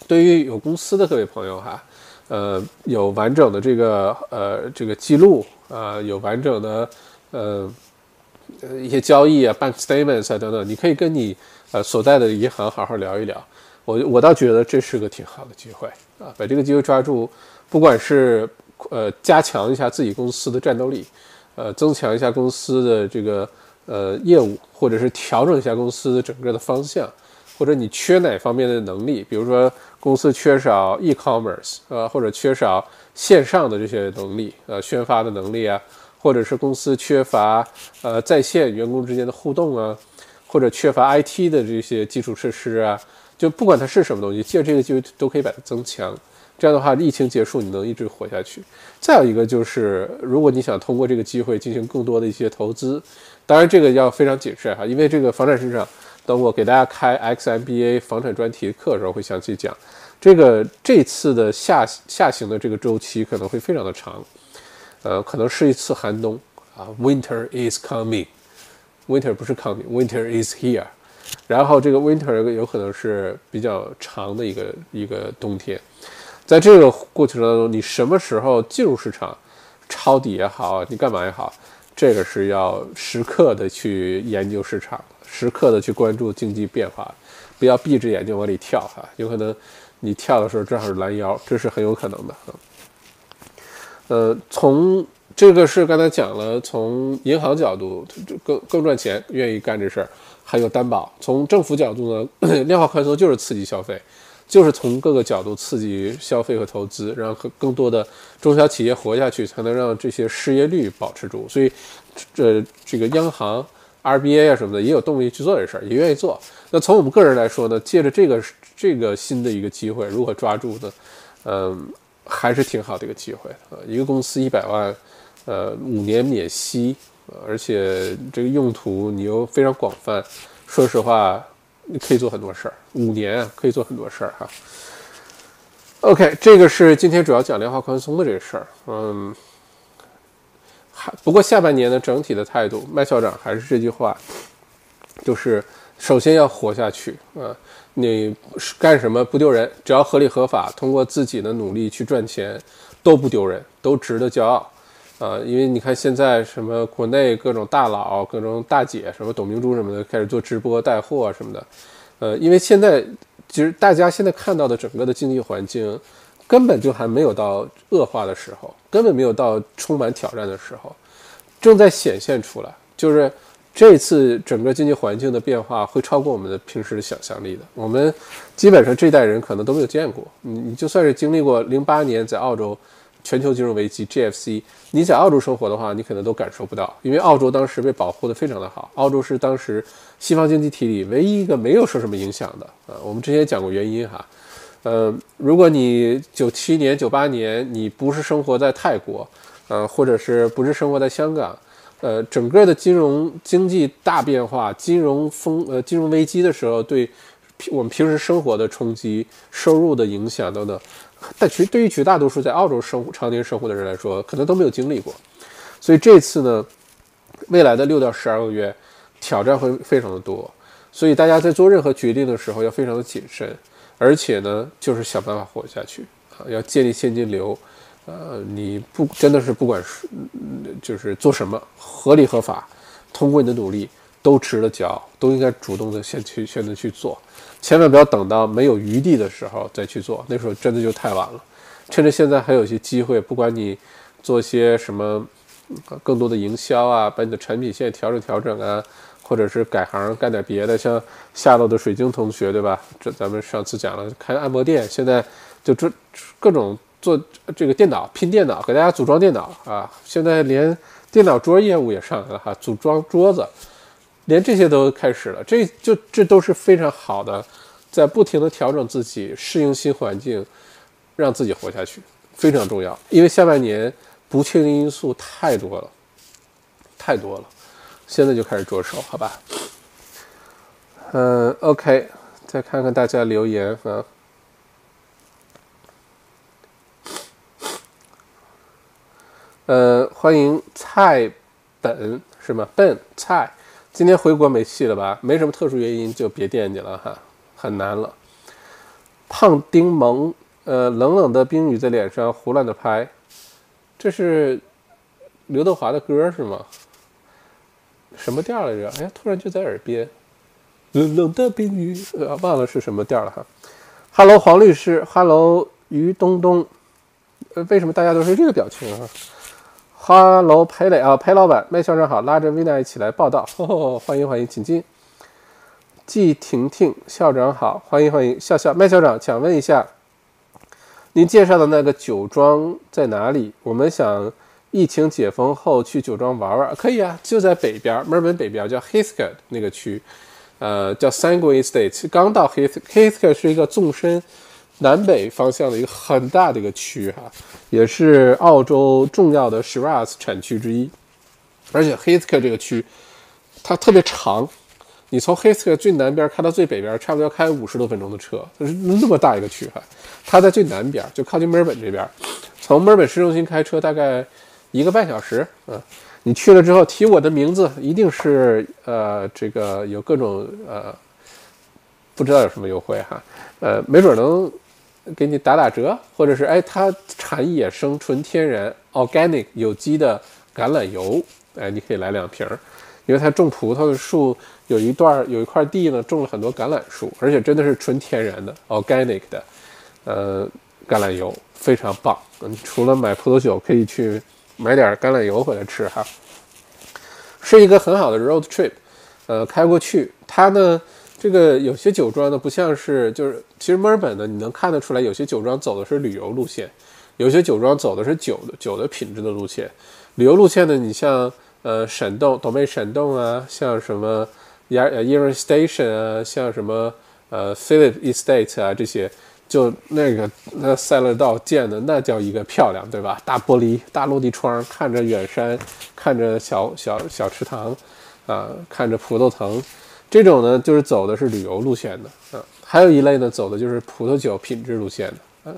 对于有公司的各位朋友哈，呃，有完整的这个呃这个记录啊，有完整的呃一些交易啊，bank statements 啊等等，你可以跟你呃所在的银行好好聊一聊。我我倒觉得这是个挺好的机会啊，把这个机会抓住，不管是呃加强一下自己公司的战斗力，呃增强一下公司的这个。呃，业务或者是调整一下公司的整个的方向，或者你缺哪方面的能力，比如说公司缺少 e-commerce，呃，或者缺少线上的这些能力，呃，宣发的能力啊，或者是公司缺乏呃在线员工之间的互动啊，或者缺乏 IT 的这些基础设施啊，就不管它是什么东西，借这个机会都可以把它增强。这样的话，疫情结束你能一直活下去。再有一个就是，如果你想通过这个机会进行更多的一些投资。当然，这个要非常谨慎哈，因为这个房产市场，等我给大家开 XMBA 房产专题课的时候会详细讲。这个这次的下下行的这个周期可能会非常的长，呃，可能是一次寒冬啊，Winter is coming，Winter 不是 coming，Winter is here。然后这个 Winter 有可能是比较长的一个一个冬天，在这个过程当中，你什么时候进入市场，抄底也好，你干嘛也好。这个是要时刻的去研究市场，时刻的去关注经济变化，不要闭着眼睛往里跳哈，有可能你跳的时候正好是拦腰，这是很有可能的啊。呃，从这个是刚才讲了，从银行角度更更赚钱，愿意干这事儿，还有担保。从政府角度呢，量化宽松就是刺激消费。就是从各个角度刺激消费和投资，让更多的中小企业活下去，才能让这些失业率保持住。所以，这这个央行、RBA 啊什么的也有动力去做这事儿，也愿意做。那从我们个人来说呢，借着这个这个新的一个机会，如何抓住呢？嗯，还是挺好的一个机会啊。一个公司一百万，呃，五年免息，而且这个用途你又非常广泛，说实话，你可以做很多事儿，五年可以做很多事儿哈。OK，这个是今天主要讲量化宽松的这个事儿，嗯，不过下半年的整体的态度，麦校长还是这句话，就是首先要活下去啊，你干什么不丢人，只要合理合法，通过自己的努力去赚钱，都不丢人，都值得骄傲啊，因为你看现在什么国内各种大佬、各种大姐，什么董明珠什么的，开始做直播带货什么的，呃，因为现在。其实大家现在看到的整个的经济环境，根本就还没有到恶化的时候，根本没有到充满挑战的时候，正在显现出来。就是这次整个经济环境的变化会超过我们的平时的想象力的。我们基本上这代人可能都没有见过。你你就算是经历过零八年在澳洲。全球金融危机 GFC，你在澳洲生活的话，你可能都感受不到，因为澳洲当时被保护的非常的好。澳洲是当时西方经济体里唯一一个没有受什么影响的啊。我们之前讲过原因哈，呃，如果你九七年、九八年你不是生活在泰国，呃，或者是不是生活在香港，呃，整个的金融经济大变化、金融风呃金融危机的时候，对我们平时生活的冲击、收入的影响等等。但其实对于绝大多数在澳洲生活、常年生活的人来说，可能都没有经历过。所以这次呢，未来的六到十二个月，挑战会非常的多。所以大家在做任何决定的时候要非常的谨慎，而且呢，就是想办法活下去啊，要建立现金流。呃，你不真的是不管是就是做什么，合理合法，通过你的努力。都值得骄傲，都应该主动的先去选择去做，千万不要等到没有余地的时候再去做，那时候真的就太晚了。趁着现在还有些机会，不管你做些什么，更多的营销啊，把你的产品线调整调整啊，或者是改行干点别的，像下楼的水晶同学，对吧？这咱们上次讲了开按摩店，现在就这各种做这个电脑拼电脑，给大家组装电脑啊，现在连电脑桌业务也上来了哈，组装桌子。连这些都开始了，这就这都是非常好的，在不停的调整自己，适应新环境，让自己活下去非常重要。因为下半年不确定因素太多了，太多了，现在就开始着手，好吧？嗯，OK，再看看大家留言啊，呃，欢迎蔡本是吗？笨蔡。今天回国没戏了吧？没什么特殊原因就别惦记了哈，很难了。胖丁萌，呃，冷冷的冰雨在脸上胡乱的拍，这是刘德华的歌是吗？什么调来着？哎呀，突然就在耳边。冷冷的冰雨，呃，忘了是什么调了哈。Hello，黄律师，Hello，于东东，呃，为什么大家都是这个表情啊？哈喽，裴磊啊，裴老板，麦校长好，拉着 Vina 一起来报道，欢迎欢迎，请进。季婷婷校长好，欢迎欢迎，笑笑麦校长，想问一下，您介绍的那个酒庄在哪里？我们想疫情解封后去酒庄玩玩，可以啊，就在北边，墨尔本北边叫 Heathcote 那个区，呃，叫 Sangui Estate，刚到 Heath Heathcote 是一个纵深。南北方向的一个很大的一个区哈，也是澳洲重要的 Shiraz 产区之一。而且 h e a t h c o 这个区它特别长，你从 h e a t h c o 最南边开到最北边，差不多要开五十多分钟的车，就是那么大一个区哈。它在最南边，就靠近墨尔本这边，从墨尔本市中心开车大概一个半小时。嗯，你去了之后提我的名字，一定是呃这个有各种呃不知道有什么优惠哈，呃没准能。给你打打折，或者是哎，它产野生、纯天然、organic 有机的橄榄油，哎，你可以来两瓶儿，因为它种葡萄的树有一段有一块地呢，种了很多橄榄树，而且真的是纯天然的 organic 的，呃，橄榄油非常棒。你除了买葡萄酒，可以去买点橄榄油回来吃哈，是一个很好的 road trip，呃，开过去，它呢。这个有些酒庄呢，不像是就是，其实墨尔本呢，你能看得出来，有些酒庄走的是旅游路线，有些酒庄走的是酒的酒的品质的路线。旅游路线呢，你像呃闪洞、董妹闪动啊，像什么 y a y a r Station 啊，像什么呃 Philip Estate 啊这些，就那个那赛乐道建的那叫一个漂亮，对吧？大玻璃、大落地窗，看着远山，看着小小小池塘，啊，看着葡萄藤，这种呢就是走的是旅游路线的啊。还有一类呢，走的就是葡萄酒品质路线的啊。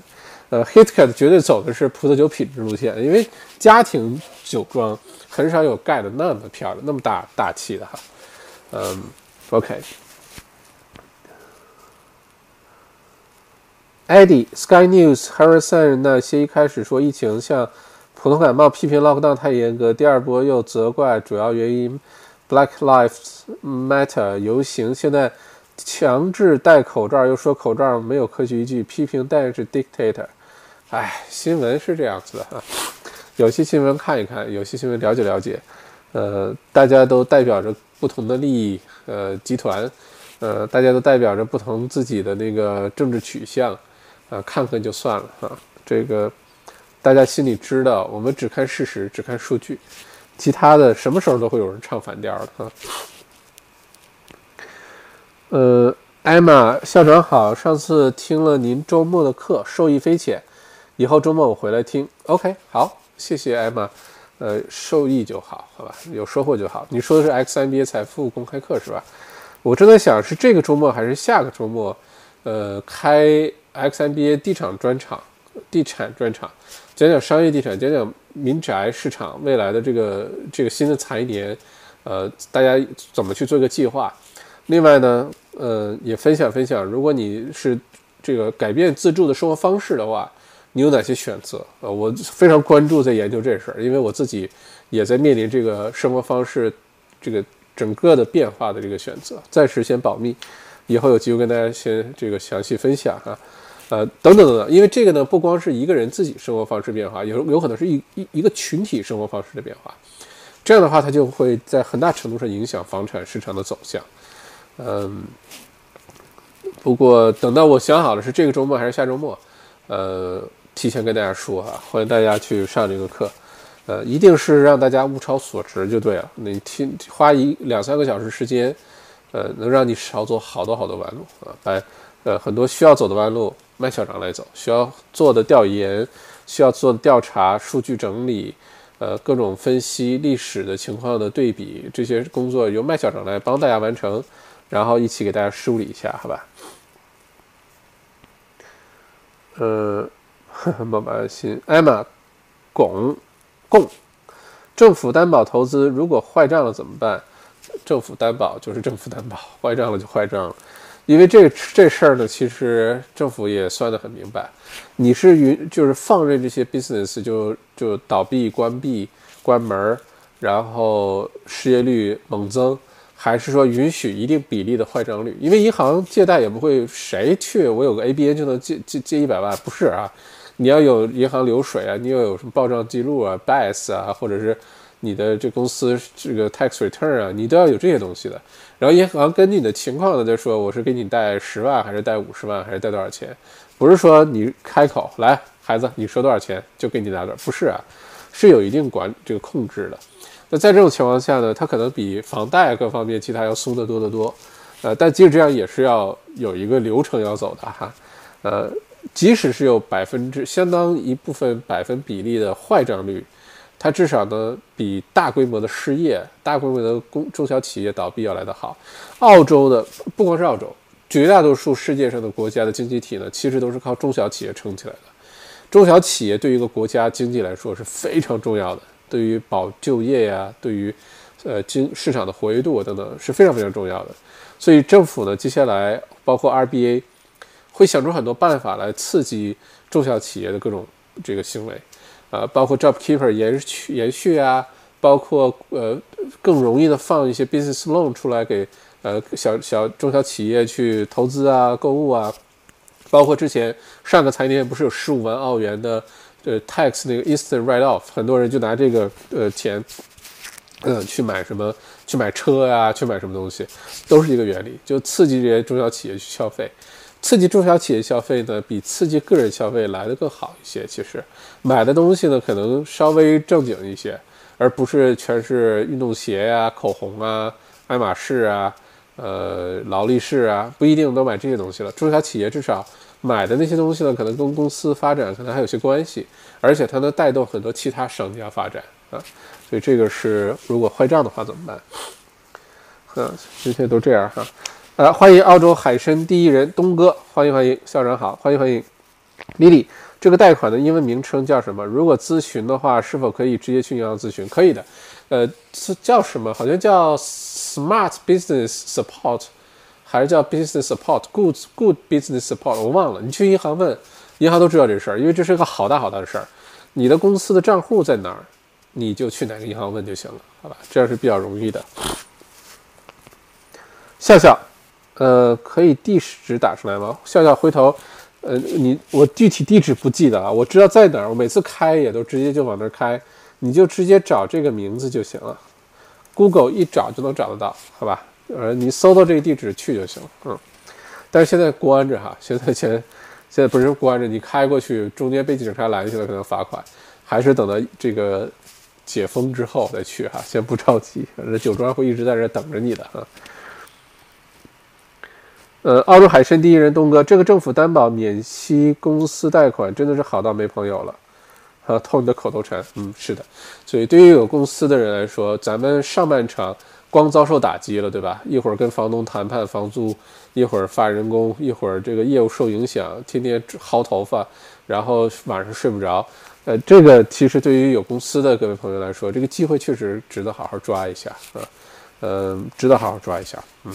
呃，Hitcat 绝对走的是葡萄酒品质路线，因为家庭酒庄很少有盖的那么漂亮、那么大大气的哈。嗯，OK。Eddie Sky News Harrison 那些一开始说疫情像普通感冒，批评 lockdown 太严格，第二波又责怪主要原因 Black Lives Matter 游行，现在强制戴口罩，又说口罩没有科学依据，批评但是 dictator。哎，新闻是这样子的哈，有些新闻看一看，有些新闻了解了解，呃，大家都代表着不同的利益呃集团，呃，大家都代表着不同自己的那个政治取向。啊，看看就算了啊，这个大家心里知道，我们只看事实，只看数据，其他的什么时候都会有人唱反调的啊。呃，艾玛校长好，上次听了您周末的课，受益匪浅，以后周末我回来听。OK，好，谢谢艾玛，呃，受益就好，好吧，有收获就好。你说的是 X MBA 财富公开课是吧？我正在想是这个周末还是下个周末，呃，开。X MBA 地产专场，地产专场，讲讲商业地产，讲讲民宅市场未来的这个这个新的财年，呃，大家怎么去做一个计划？另外呢，呃，也分享分享，如果你是这个改变自住的生活方式的话，你有哪些选择？呃，我非常关注在研究这事儿，因为我自己也在面临这个生活方式这个整个的变化的这个选择，暂时先保密，以后有机会跟大家先这个详细分享哈。呃，等等等等，因为这个呢，不光是一个人自己生活方式变化，有有可能是一一一个群体生活方式的变化，这样的话，它就会在很大程度上影响房产市场的走向。嗯，不过等到我想好了是这个周末还是下周末，呃，提前跟大家说哈，欢迎大家去上这个课，呃，一定是让大家物超所值就对了。你听，花一两三个小时时间，呃，能让你少走好多好多弯路啊，把呃很多需要走的弯路。麦校长来走，需要做的调研，需要做的调查、数据整理，呃，各种分析历史的情况的对比，这些工作由麦校长来帮大家完成，然后一起给大家梳理一下，好吧？呃，妈妈心，艾玛，拱，供，政府担保投资如果坏账了怎么办？政府担保就是政府担保，坏账了就坏账了。因为这这事儿呢，其实政府也算得很明白，你是允就是放任这些 business 就就倒闭、关闭、关门，然后失业率猛增，还是说允许一定比例的坏账率？因为银行借贷也不会谁去我有个 ABN 就能借借借一百万，不是啊？你要有银行流水啊，你要有什么报账记录啊、BAS 啊，或者是。你的这公司这个 tax return 啊，你都要有这些东西的。然后银行根据你的情况呢，就说我是给你贷十万，还是贷五十万，还是贷多少钱？不是说你开口来，孩子，你说多少钱就给你拿多少，不是啊，是有一定管这个控制的。那在这种情况下呢，它可能比房贷各方面其他要松得多得多。呃，但即使这样，也是要有一个流程要走的哈。呃，即使是有百分之相当一部分百分比例的坏账率。它至少呢，比大规模的失业、大规模的公中小企业倒闭要来得好。澳洲的不光是澳洲，绝大多数世界上的国家的经济体呢，其实都是靠中小企业撑起来的。中小企业对于一个国家经济来说是非常重要的，对于保就业呀，对于呃经市场的活跃度等等是非常非常重要的。所以政府呢，接下来包括 RBA 会想出很多办法来刺激中小企业的各种这个行为。呃，包括 JobKeeper 延续延续啊，包括呃更容易的放一些 Business Loan 出来给呃小小中小企业去投资啊、购物啊，包括之前上个财年不是有十五万澳元的呃 Tax 那个 Instant Write Off，很多人就拿这个呃钱，嗯去买什么去买车呀，去买什么东西，都是一个原理，就刺激这些中小企业去消费。刺激中小企业消费呢，比刺激个人消费来的更好一些。其实买的东西呢，可能稍微正经一些，而不是全是运动鞋呀、口红啊、爱马仕啊、呃劳力士啊，不一定都买这些东西了。中小企业至少买的那些东西呢，可能跟公司发展可能还有些关系，而且它能带动很多其他商家发展啊。所以这个是如果坏账的话怎么办？嗯，这些都这样哈。呃，欢迎澳洲海参第一人东哥，欢迎欢迎校长好，欢迎欢迎，Lily。这个贷款的英文名称叫什么？如果咨询的话，是否可以直接去银行咨询？可以的。呃，是叫什么？好像叫 Smart Business Support，还是叫 Business Support Goods Good Business Support？我忘了。你去银行问，银行都知道这事儿，因为这是个好大好大的事儿。你的公司的账户在哪儿，你就去哪个银行问就行了，好吧？这样是比较容易的。笑笑，呃，可以地址打出来吗？笑笑，回头。呃，你我具体地址不记得啊，我知道在哪儿，我每次开也都直接就往那儿开，你就直接找这个名字就行了，Google 一找就能找得到，好吧？呃，你搜到这个地址去就行，嗯。但是现在关着哈，现在现现在不是关着，你开过去中间被警察拦下了，可能罚款，还是等到这个解封之后再去哈，先不着急，反正酒庄会一直在这等着你的哈。呃，澳洲海参第一人东哥，这个政府担保免息公司贷款真的是好到没朋友了，啊，偷你的口头禅，嗯，是的，所以对于有公司的人来说，咱们上半场光遭受打击了，对吧？一会儿跟房东谈判房租，一会儿发人工，一会儿这个业务受影响，天天薅头发，然后晚上睡不着，呃，这个其实对于有公司的各位朋友来说，这个机会确实值得好好抓一下，啊，嗯，值得好好抓一下，嗯。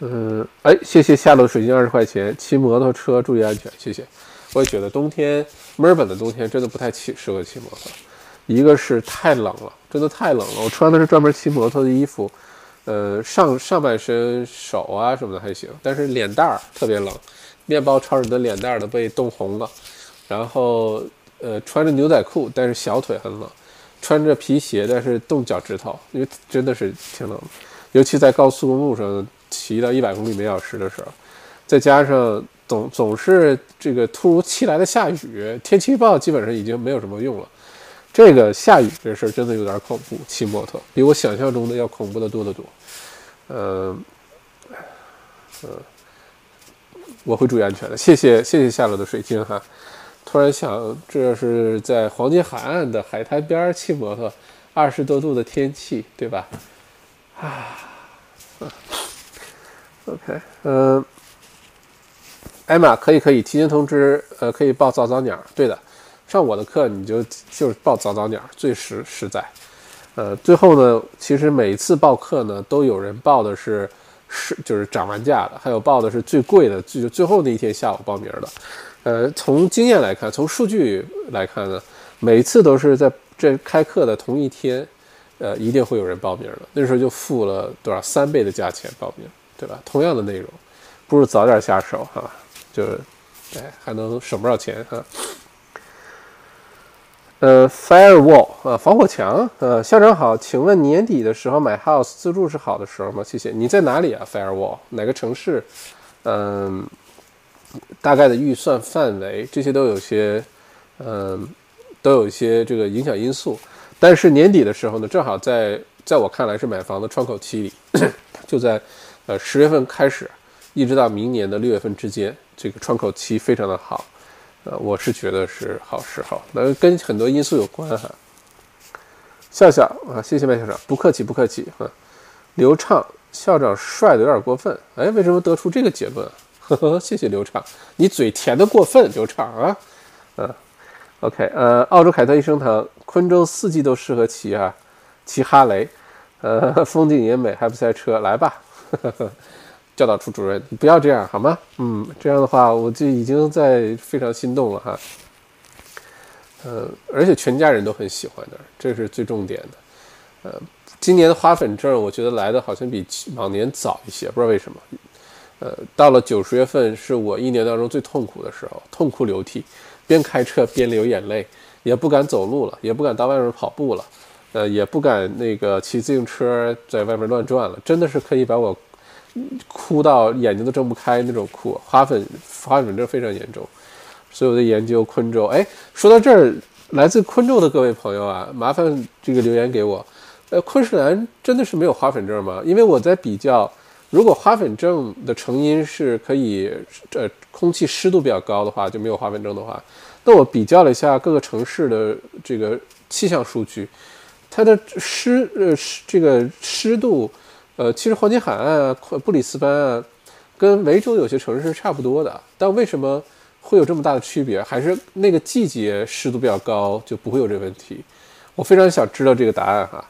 嗯，哎，谢谢下路水晶二十块钱。骑摩托车注意安全，谢谢。我也觉得冬天墨尔本的冬天真的不太骑适合骑摩托，一个是太冷了，真的太冷了。我穿的是专门骑摩托的衣服，呃，上上半身手啊什么的还行，但是脸蛋儿特别冷，面包超人的脸蛋儿都被冻红了。然后呃，穿着牛仔裤，但是小腿很冷；穿着皮鞋，但是冻脚趾头，因为真的是挺冷的，尤其在高速公路上。骑到一百公里每小时的时候，再加上总总是这个突如其来的下雨，天气预报基本上已经没有什么用了。这个下雨这事儿真的有点恐怖，骑摩托比我想象中的要恐怖的多得多。嗯，嗯，我会注意安全的。谢谢谢谢夏洛的水晶哈。突然想，这是在黄金海岸的海滩边骑摩托，二十多度的天气，对吧？啊。OK，嗯，艾玛可以可以提前通知，呃，可以报早早鸟。对的，上我的课你就就是报早早鸟，最实实在。呃，最后呢，其实每次报课呢，都有人报的是是就是涨完价的，还有报的是最贵的，最最后那一天下午报名的。呃，从经验来看，从数据来看呢，每次都是在这开课的同一天，呃，一定会有人报名的。那时候就付了多少三倍的价钱报名。对吧？同样的内容，不如早点下手哈，就是，哎，还能省不少钱哈。呃，firewall 啊，防火墙。呃，校长好，请问年底的时候买 house 自住是好的时候吗？谢谢。你在哪里啊？firewall 哪个城市？嗯，大概的预算范围，这些都有些，嗯，都有一些这个影响因素。但是年底的时候呢，正好在在我看来是买房的窗口期里，就在。呃，十月份开始，一直到明年的六月份之间，这个窗口期非常的好，呃，我是觉得是好时候，那跟很多因素有关哈。笑笑啊，谢谢麦校长，不客气不客气哈。刘畅校长帅的有点过分，哎，为什么得出这个结论？呵呵，谢谢刘畅，你嘴甜的过分，刘畅啊，嗯，OK，呃，澳洲凯特益生堂，昆州四季都适合骑啊，骑哈雷，呃，风景也美，还不塞车，来吧。呵呵呵教导处主任，你不要这样好吗？嗯，这样的话我就已经在非常心动了哈。呃，而且全家人都很喜欢的，这是最重点的。呃，今年的花粉症我觉得来的好像比往年早一些，不知道为什么。呃，到了九十月份是我一年当中最痛苦的时候，痛哭流涕，边开车边流眼泪，也不敢走路了，也不敢到外面跑步了。呃，也不敢那个骑自行车在外面乱转了，真的是可以把我哭到眼睛都睁不开那种哭，花粉花粉症非常严重，所以我在研究昆州。哎，说到这儿，来自昆州的各位朋友啊，麻烦这个留言给我。呃，昆士兰真的是没有花粉症吗？因为我在比较如果花粉症的成因是可以呃空气湿度比较高的话，就没有花粉症的话，那我比较了一下各个城市的这个气象数据，它的湿呃湿这个湿度，呃，其实黄金海岸啊、布里斯班啊，跟维州有些城市是差不多的，但为什么会有这么大的区别？还是那个季节湿度比较高，就不会有这问题？我非常想知道这个答案哈。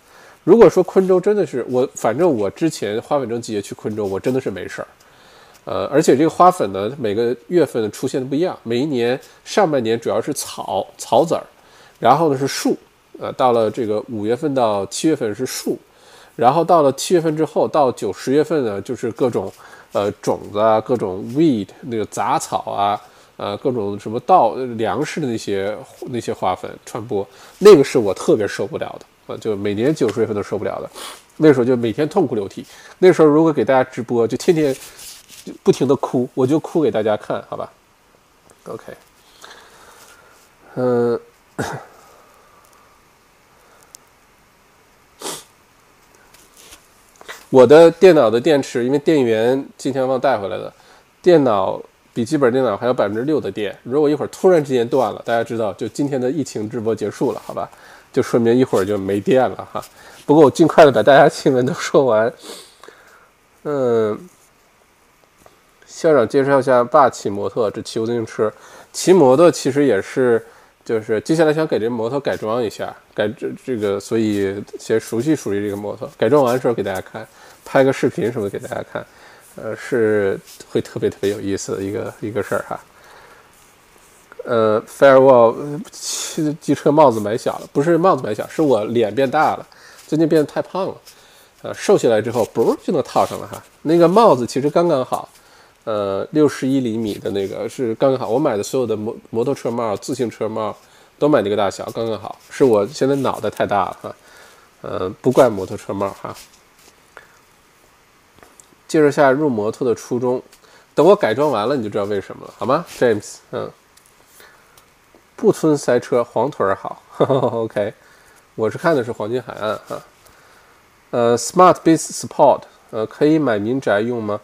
如果说昆州真的是我，反正我之前花粉症季节去昆州，我真的是没事儿。呃，而且这个花粉呢，每个月份出现的不一样。每一年上半年主要是草草籽儿，然后呢是树，呃，到了这个五月份到七月份是树，然后到了七月份之后到九十月份呢，就是各种呃种子啊，各种 weed 那个杂草啊，呃，各种什么稻粮食的那些那些花粉传播，那个是我特别受不了的。啊，就每年九十月份都受不了的，那时候就每天痛哭流涕。那时候如果给大家直播，就天天不停的哭，我就哭给大家看，好吧？OK，嗯，我的电脑的电池，因为电源今天忘带回来的，电脑笔记本电脑还有百分之六的电，如果一会儿突然之间断了，大家知道，就今天的疫情直播结束了，好吧？就说明一会儿就没电了哈。不过我尽快的把大家新闻都说完。嗯，校长介绍一下霸气摩托，这骑自行车，骑摩托其实也是，就是接下来想给这摩托改装一下，改这这个，所以先熟悉熟悉这个摩托。改装完时候给大家看，拍个视频什么给大家看，呃，是会特别特别有意思的一个一个事儿哈。呃，Farewell，机机车帽子买小了，不是帽子买小，是我脸变大了，最近变得太胖了，呃，瘦下来之后，嘣就能套上了哈。那个帽子其实刚刚好，呃，六十一厘米的那个是刚刚好。我买的所有的摩摩托车帽、自行车帽都买那个大小，刚刚好。是我现在脑袋太大了哈，呃，不怪摩托车帽哈。介绍一下入摩托的初衷，等我改装完了你就知道为什么了，好吗，James？嗯。布村塞车，黄腿儿好。OK，我是看的是黄金海岸哈。呃，Smart Base Support，呃，可以买民宅用吗？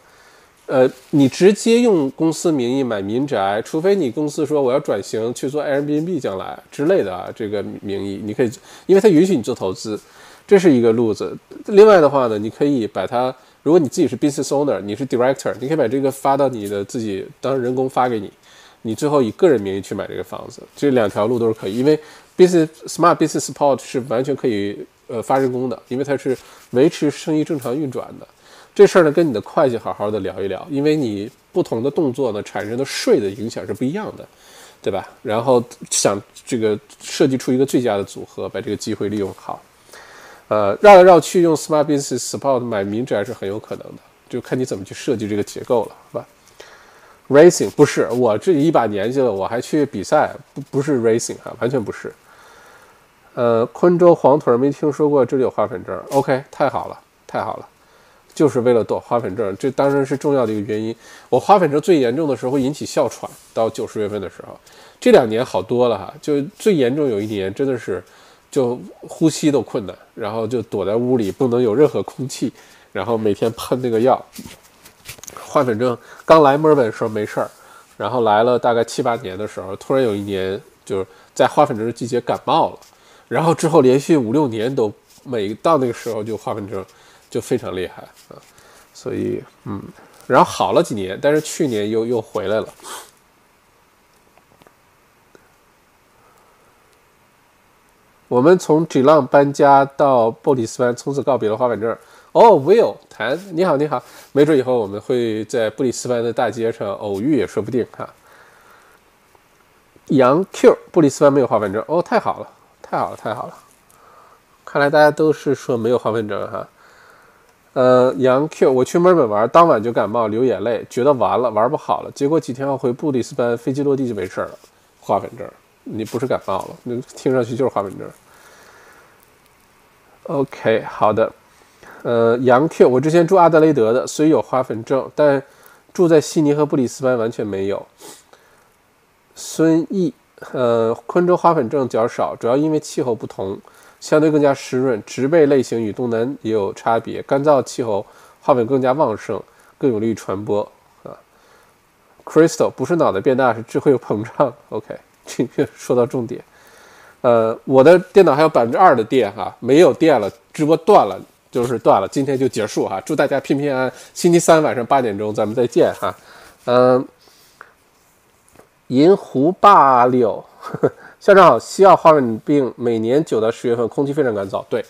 呃，你直接用公司名义买民宅，除非你公司说我要转型去做 Airbnb 将来之类的啊，这个名义你可以，因为它允许你做投资，这是一个路子。另外的话呢，你可以把它，如果你自己是 Business Owner，你是 Director，你可以把这个发到你的自己当人工发给你。你最后以个人名义去买这个房子，这两条路都是可以，因为 business smart business support 是完全可以呃发人工的，因为它是维持生意正常运转的。这事儿呢，跟你的会计好好的聊一聊，因为你不同的动作呢产生的税的影响是不一样的，对吧？然后想这个设计出一个最佳的组合，把这个机会利用好。呃，绕来绕去用 smart business support 买民宅是很有可能的，就看你怎么去设计这个结构了，好吧？Racing 不是我这一把年纪了，我还去比赛，不不是 Racing 啊，完全不是。呃，昆州黄腿没听说过这里有花粉症，OK，太好了，太好了，就是为了躲花粉症，这当然是重要的一个原因。我花粉症最严重的时候会引起哮喘，到九十月份的时候，这两年好多了哈，就最严重有一年真的是就呼吸都困难，然后就躲在屋里不能有任何空气，然后每天喷那个药。花粉症刚来墨尔本的时候没事儿，然后来了大概七八年的时候，突然有一年就是在花粉症的季节感冒了，然后之后连续五六年都每到那个时候就花粉症就非常厉害啊，所以嗯，然后好了几年，但是去年又又回来了。我们从 G 浪搬家到布里斯班，从此告别了滑板证。哦，Will 谈你好，你好，没准以后我们会在布里斯班的大街上偶遇也说不定哈。杨 Q，布里斯班没有花粉症哦，太好了，太好了，太好了，看来大家都是说没有花粉症哈。呃，杨 Q，我去墨尔本玩，当晚就感冒流眼泪，觉得完了，玩不好了，结果几天后回布里斯班，飞机落地就没事了，花粉症，你不是感冒了，那听上去就是花粉症。OK，好的。呃，杨 Q，我之前住阿德雷德的，虽有花粉症，但住在悉尼和布里斯班完全没有。孙毅，呃，昆州花粉症较少，主要因为气候不同，相对更加湿润，植被类型与东南也有差别。干燥气候花粉更加旺盛，更有利于传播啊。Crystal 不是脑袋变大，是智慧膨胀。OK，这个说到重点。呃，我的电脑还有百分之二的电哈，没有电了，直播断了就是断了，今天就结束哈。祝大家平平安安，星期三晚上八点钟咱们再见哈。嗯，银湖八六，校长好，西澳花粉病每年九到十月份空气非常干燥，对，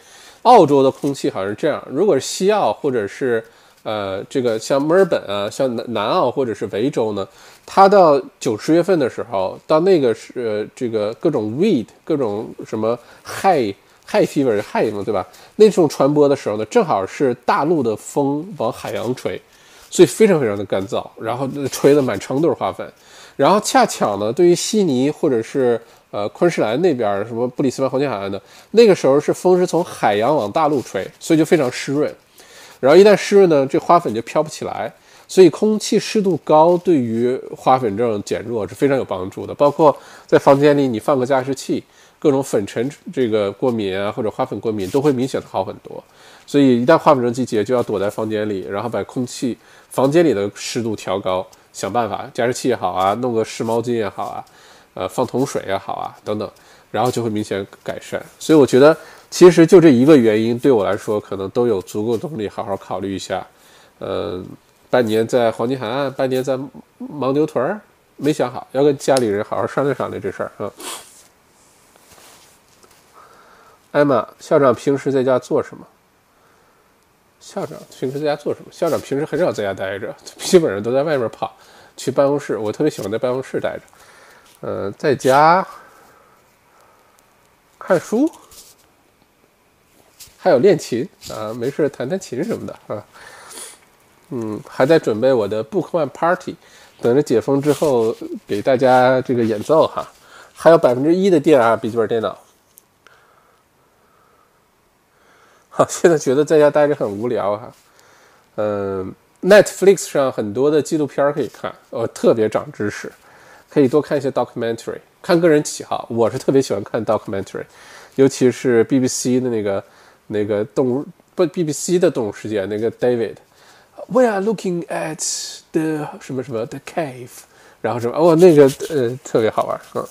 澳洲的空气好像是这样，如果是西澳或者是。呃，这个像墨尔本啊，像南南澳或者是维州呢，它到九十月份的时候，到那个是这个各种 weed，各种什么 high high fever high 嘛，对吧？那种传播的时候呢，正好是大陆的风往海洋吹，所以非常非常的干燥，然后吹的满城都是花粉。然后恰巧呢，对于悉尼或者是呃昆士兰那边什么布里斯班黄金海岸的，那个时候是风是从海洋往大陆吹，所以就非常湿润。然后一旦湿润呢，这花粉就飘不起来，所以空气湿度高对于花粉症减弱是非常有帮助的。包括在房间里你放个加湿器，各种粉尘这个过敏啊或者花粉过敏都会明显的好很多。所以一旦花粉症季节就要躲在房间里，然后把空气房间里的湿度调高，想办法加湿器也好啊，弄个湿毛巾也好啊，呃放桶水也好啊等等，然后就会明显改善。所以我觉得。其实就这一个原因，对我来说可能都有足够动力好好考虑一下。呃，半年在黄金海岸，半年在牦牛屯儿，没想好，要跟家里人好好商量商量这事儿啊。艾玛，校长平时在家做什么？校长平时在家做什么？校长平时很少在家待着，基本上都在外面跑，去办公室。我特别喜欢在办公室待着。呃，在家看书。还有练琴啊，没事弹弹琴什么的啊。嗯，还在准备我的 Book One Party，等着解封之后给大家这个演奏哈。还有百分之一的电啊，笔记本电脑。好，现在觉得在家待着很无聊哈。嗯，Netflix 上很多的纪录片可以看，呃，特别长知识，可以多看一些 documentary。看个人喜好，我是特别喜欢看 documentary，尤其是 BBC 的那个。那个动物不 BBC 的动物世界那个 David，We are looking at the 什么什么 the cave，然后什么哦那个呃特别好玩嗯。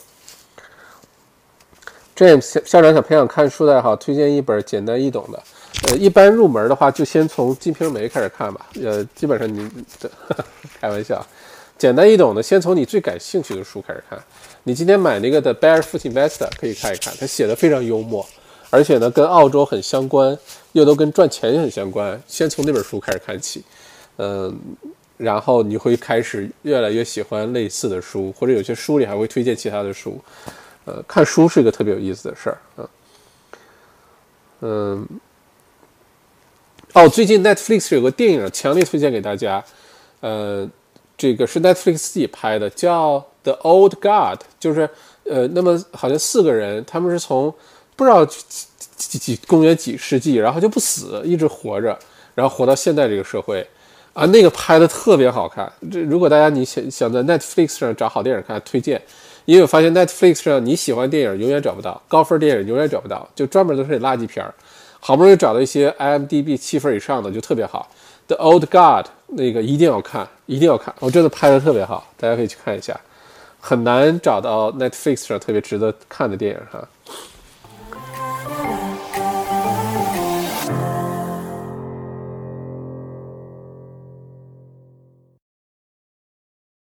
James 校长想培养看书的爱好，推荐一本简单易懂的。呃，一般入门的话就先从《金瓶梅》开始看吧。呃，基本上你 开玩笑，简单易懂的，先从你最感兴趣的书开始看。你今天买那个的 Barefoot Investor 可以看一看，他写的非常幽默。而且呢，跟澳洲很相关，又都跟赚钱很相关。先从那本书开始看起，嗯，然后你会开始越来越喜欢类似的书，或者有些书里还会推荐其他的书。呃，看书是一个特别有意思的事儿啊。嗯，哦，最近 Netflix 有个电影，强烈推荐给大家。呃，这个是 Netflix 自己拍的，叫《The Old God》，就是呃，那么好像四个人，他们是从。不知道几几几公元几世纪，然后就不死，一直活着，然后活到现在这个社会，啊，那个拍的特别好看。这如果大家你想想在 Netflix 上找好电影看，推荐，因为我发现 Netflix 上你喜欢电影永远找不到，高分电影永远找不到，就专门都是垃圾片儿。好不容易找到一些 IMDB 七分以上的就特别好。The Old God 那个一定要看，一定要看，我真的拍的特别好，大家可以去看一下。很难找到 Netflix 上特别值得看的电影哈。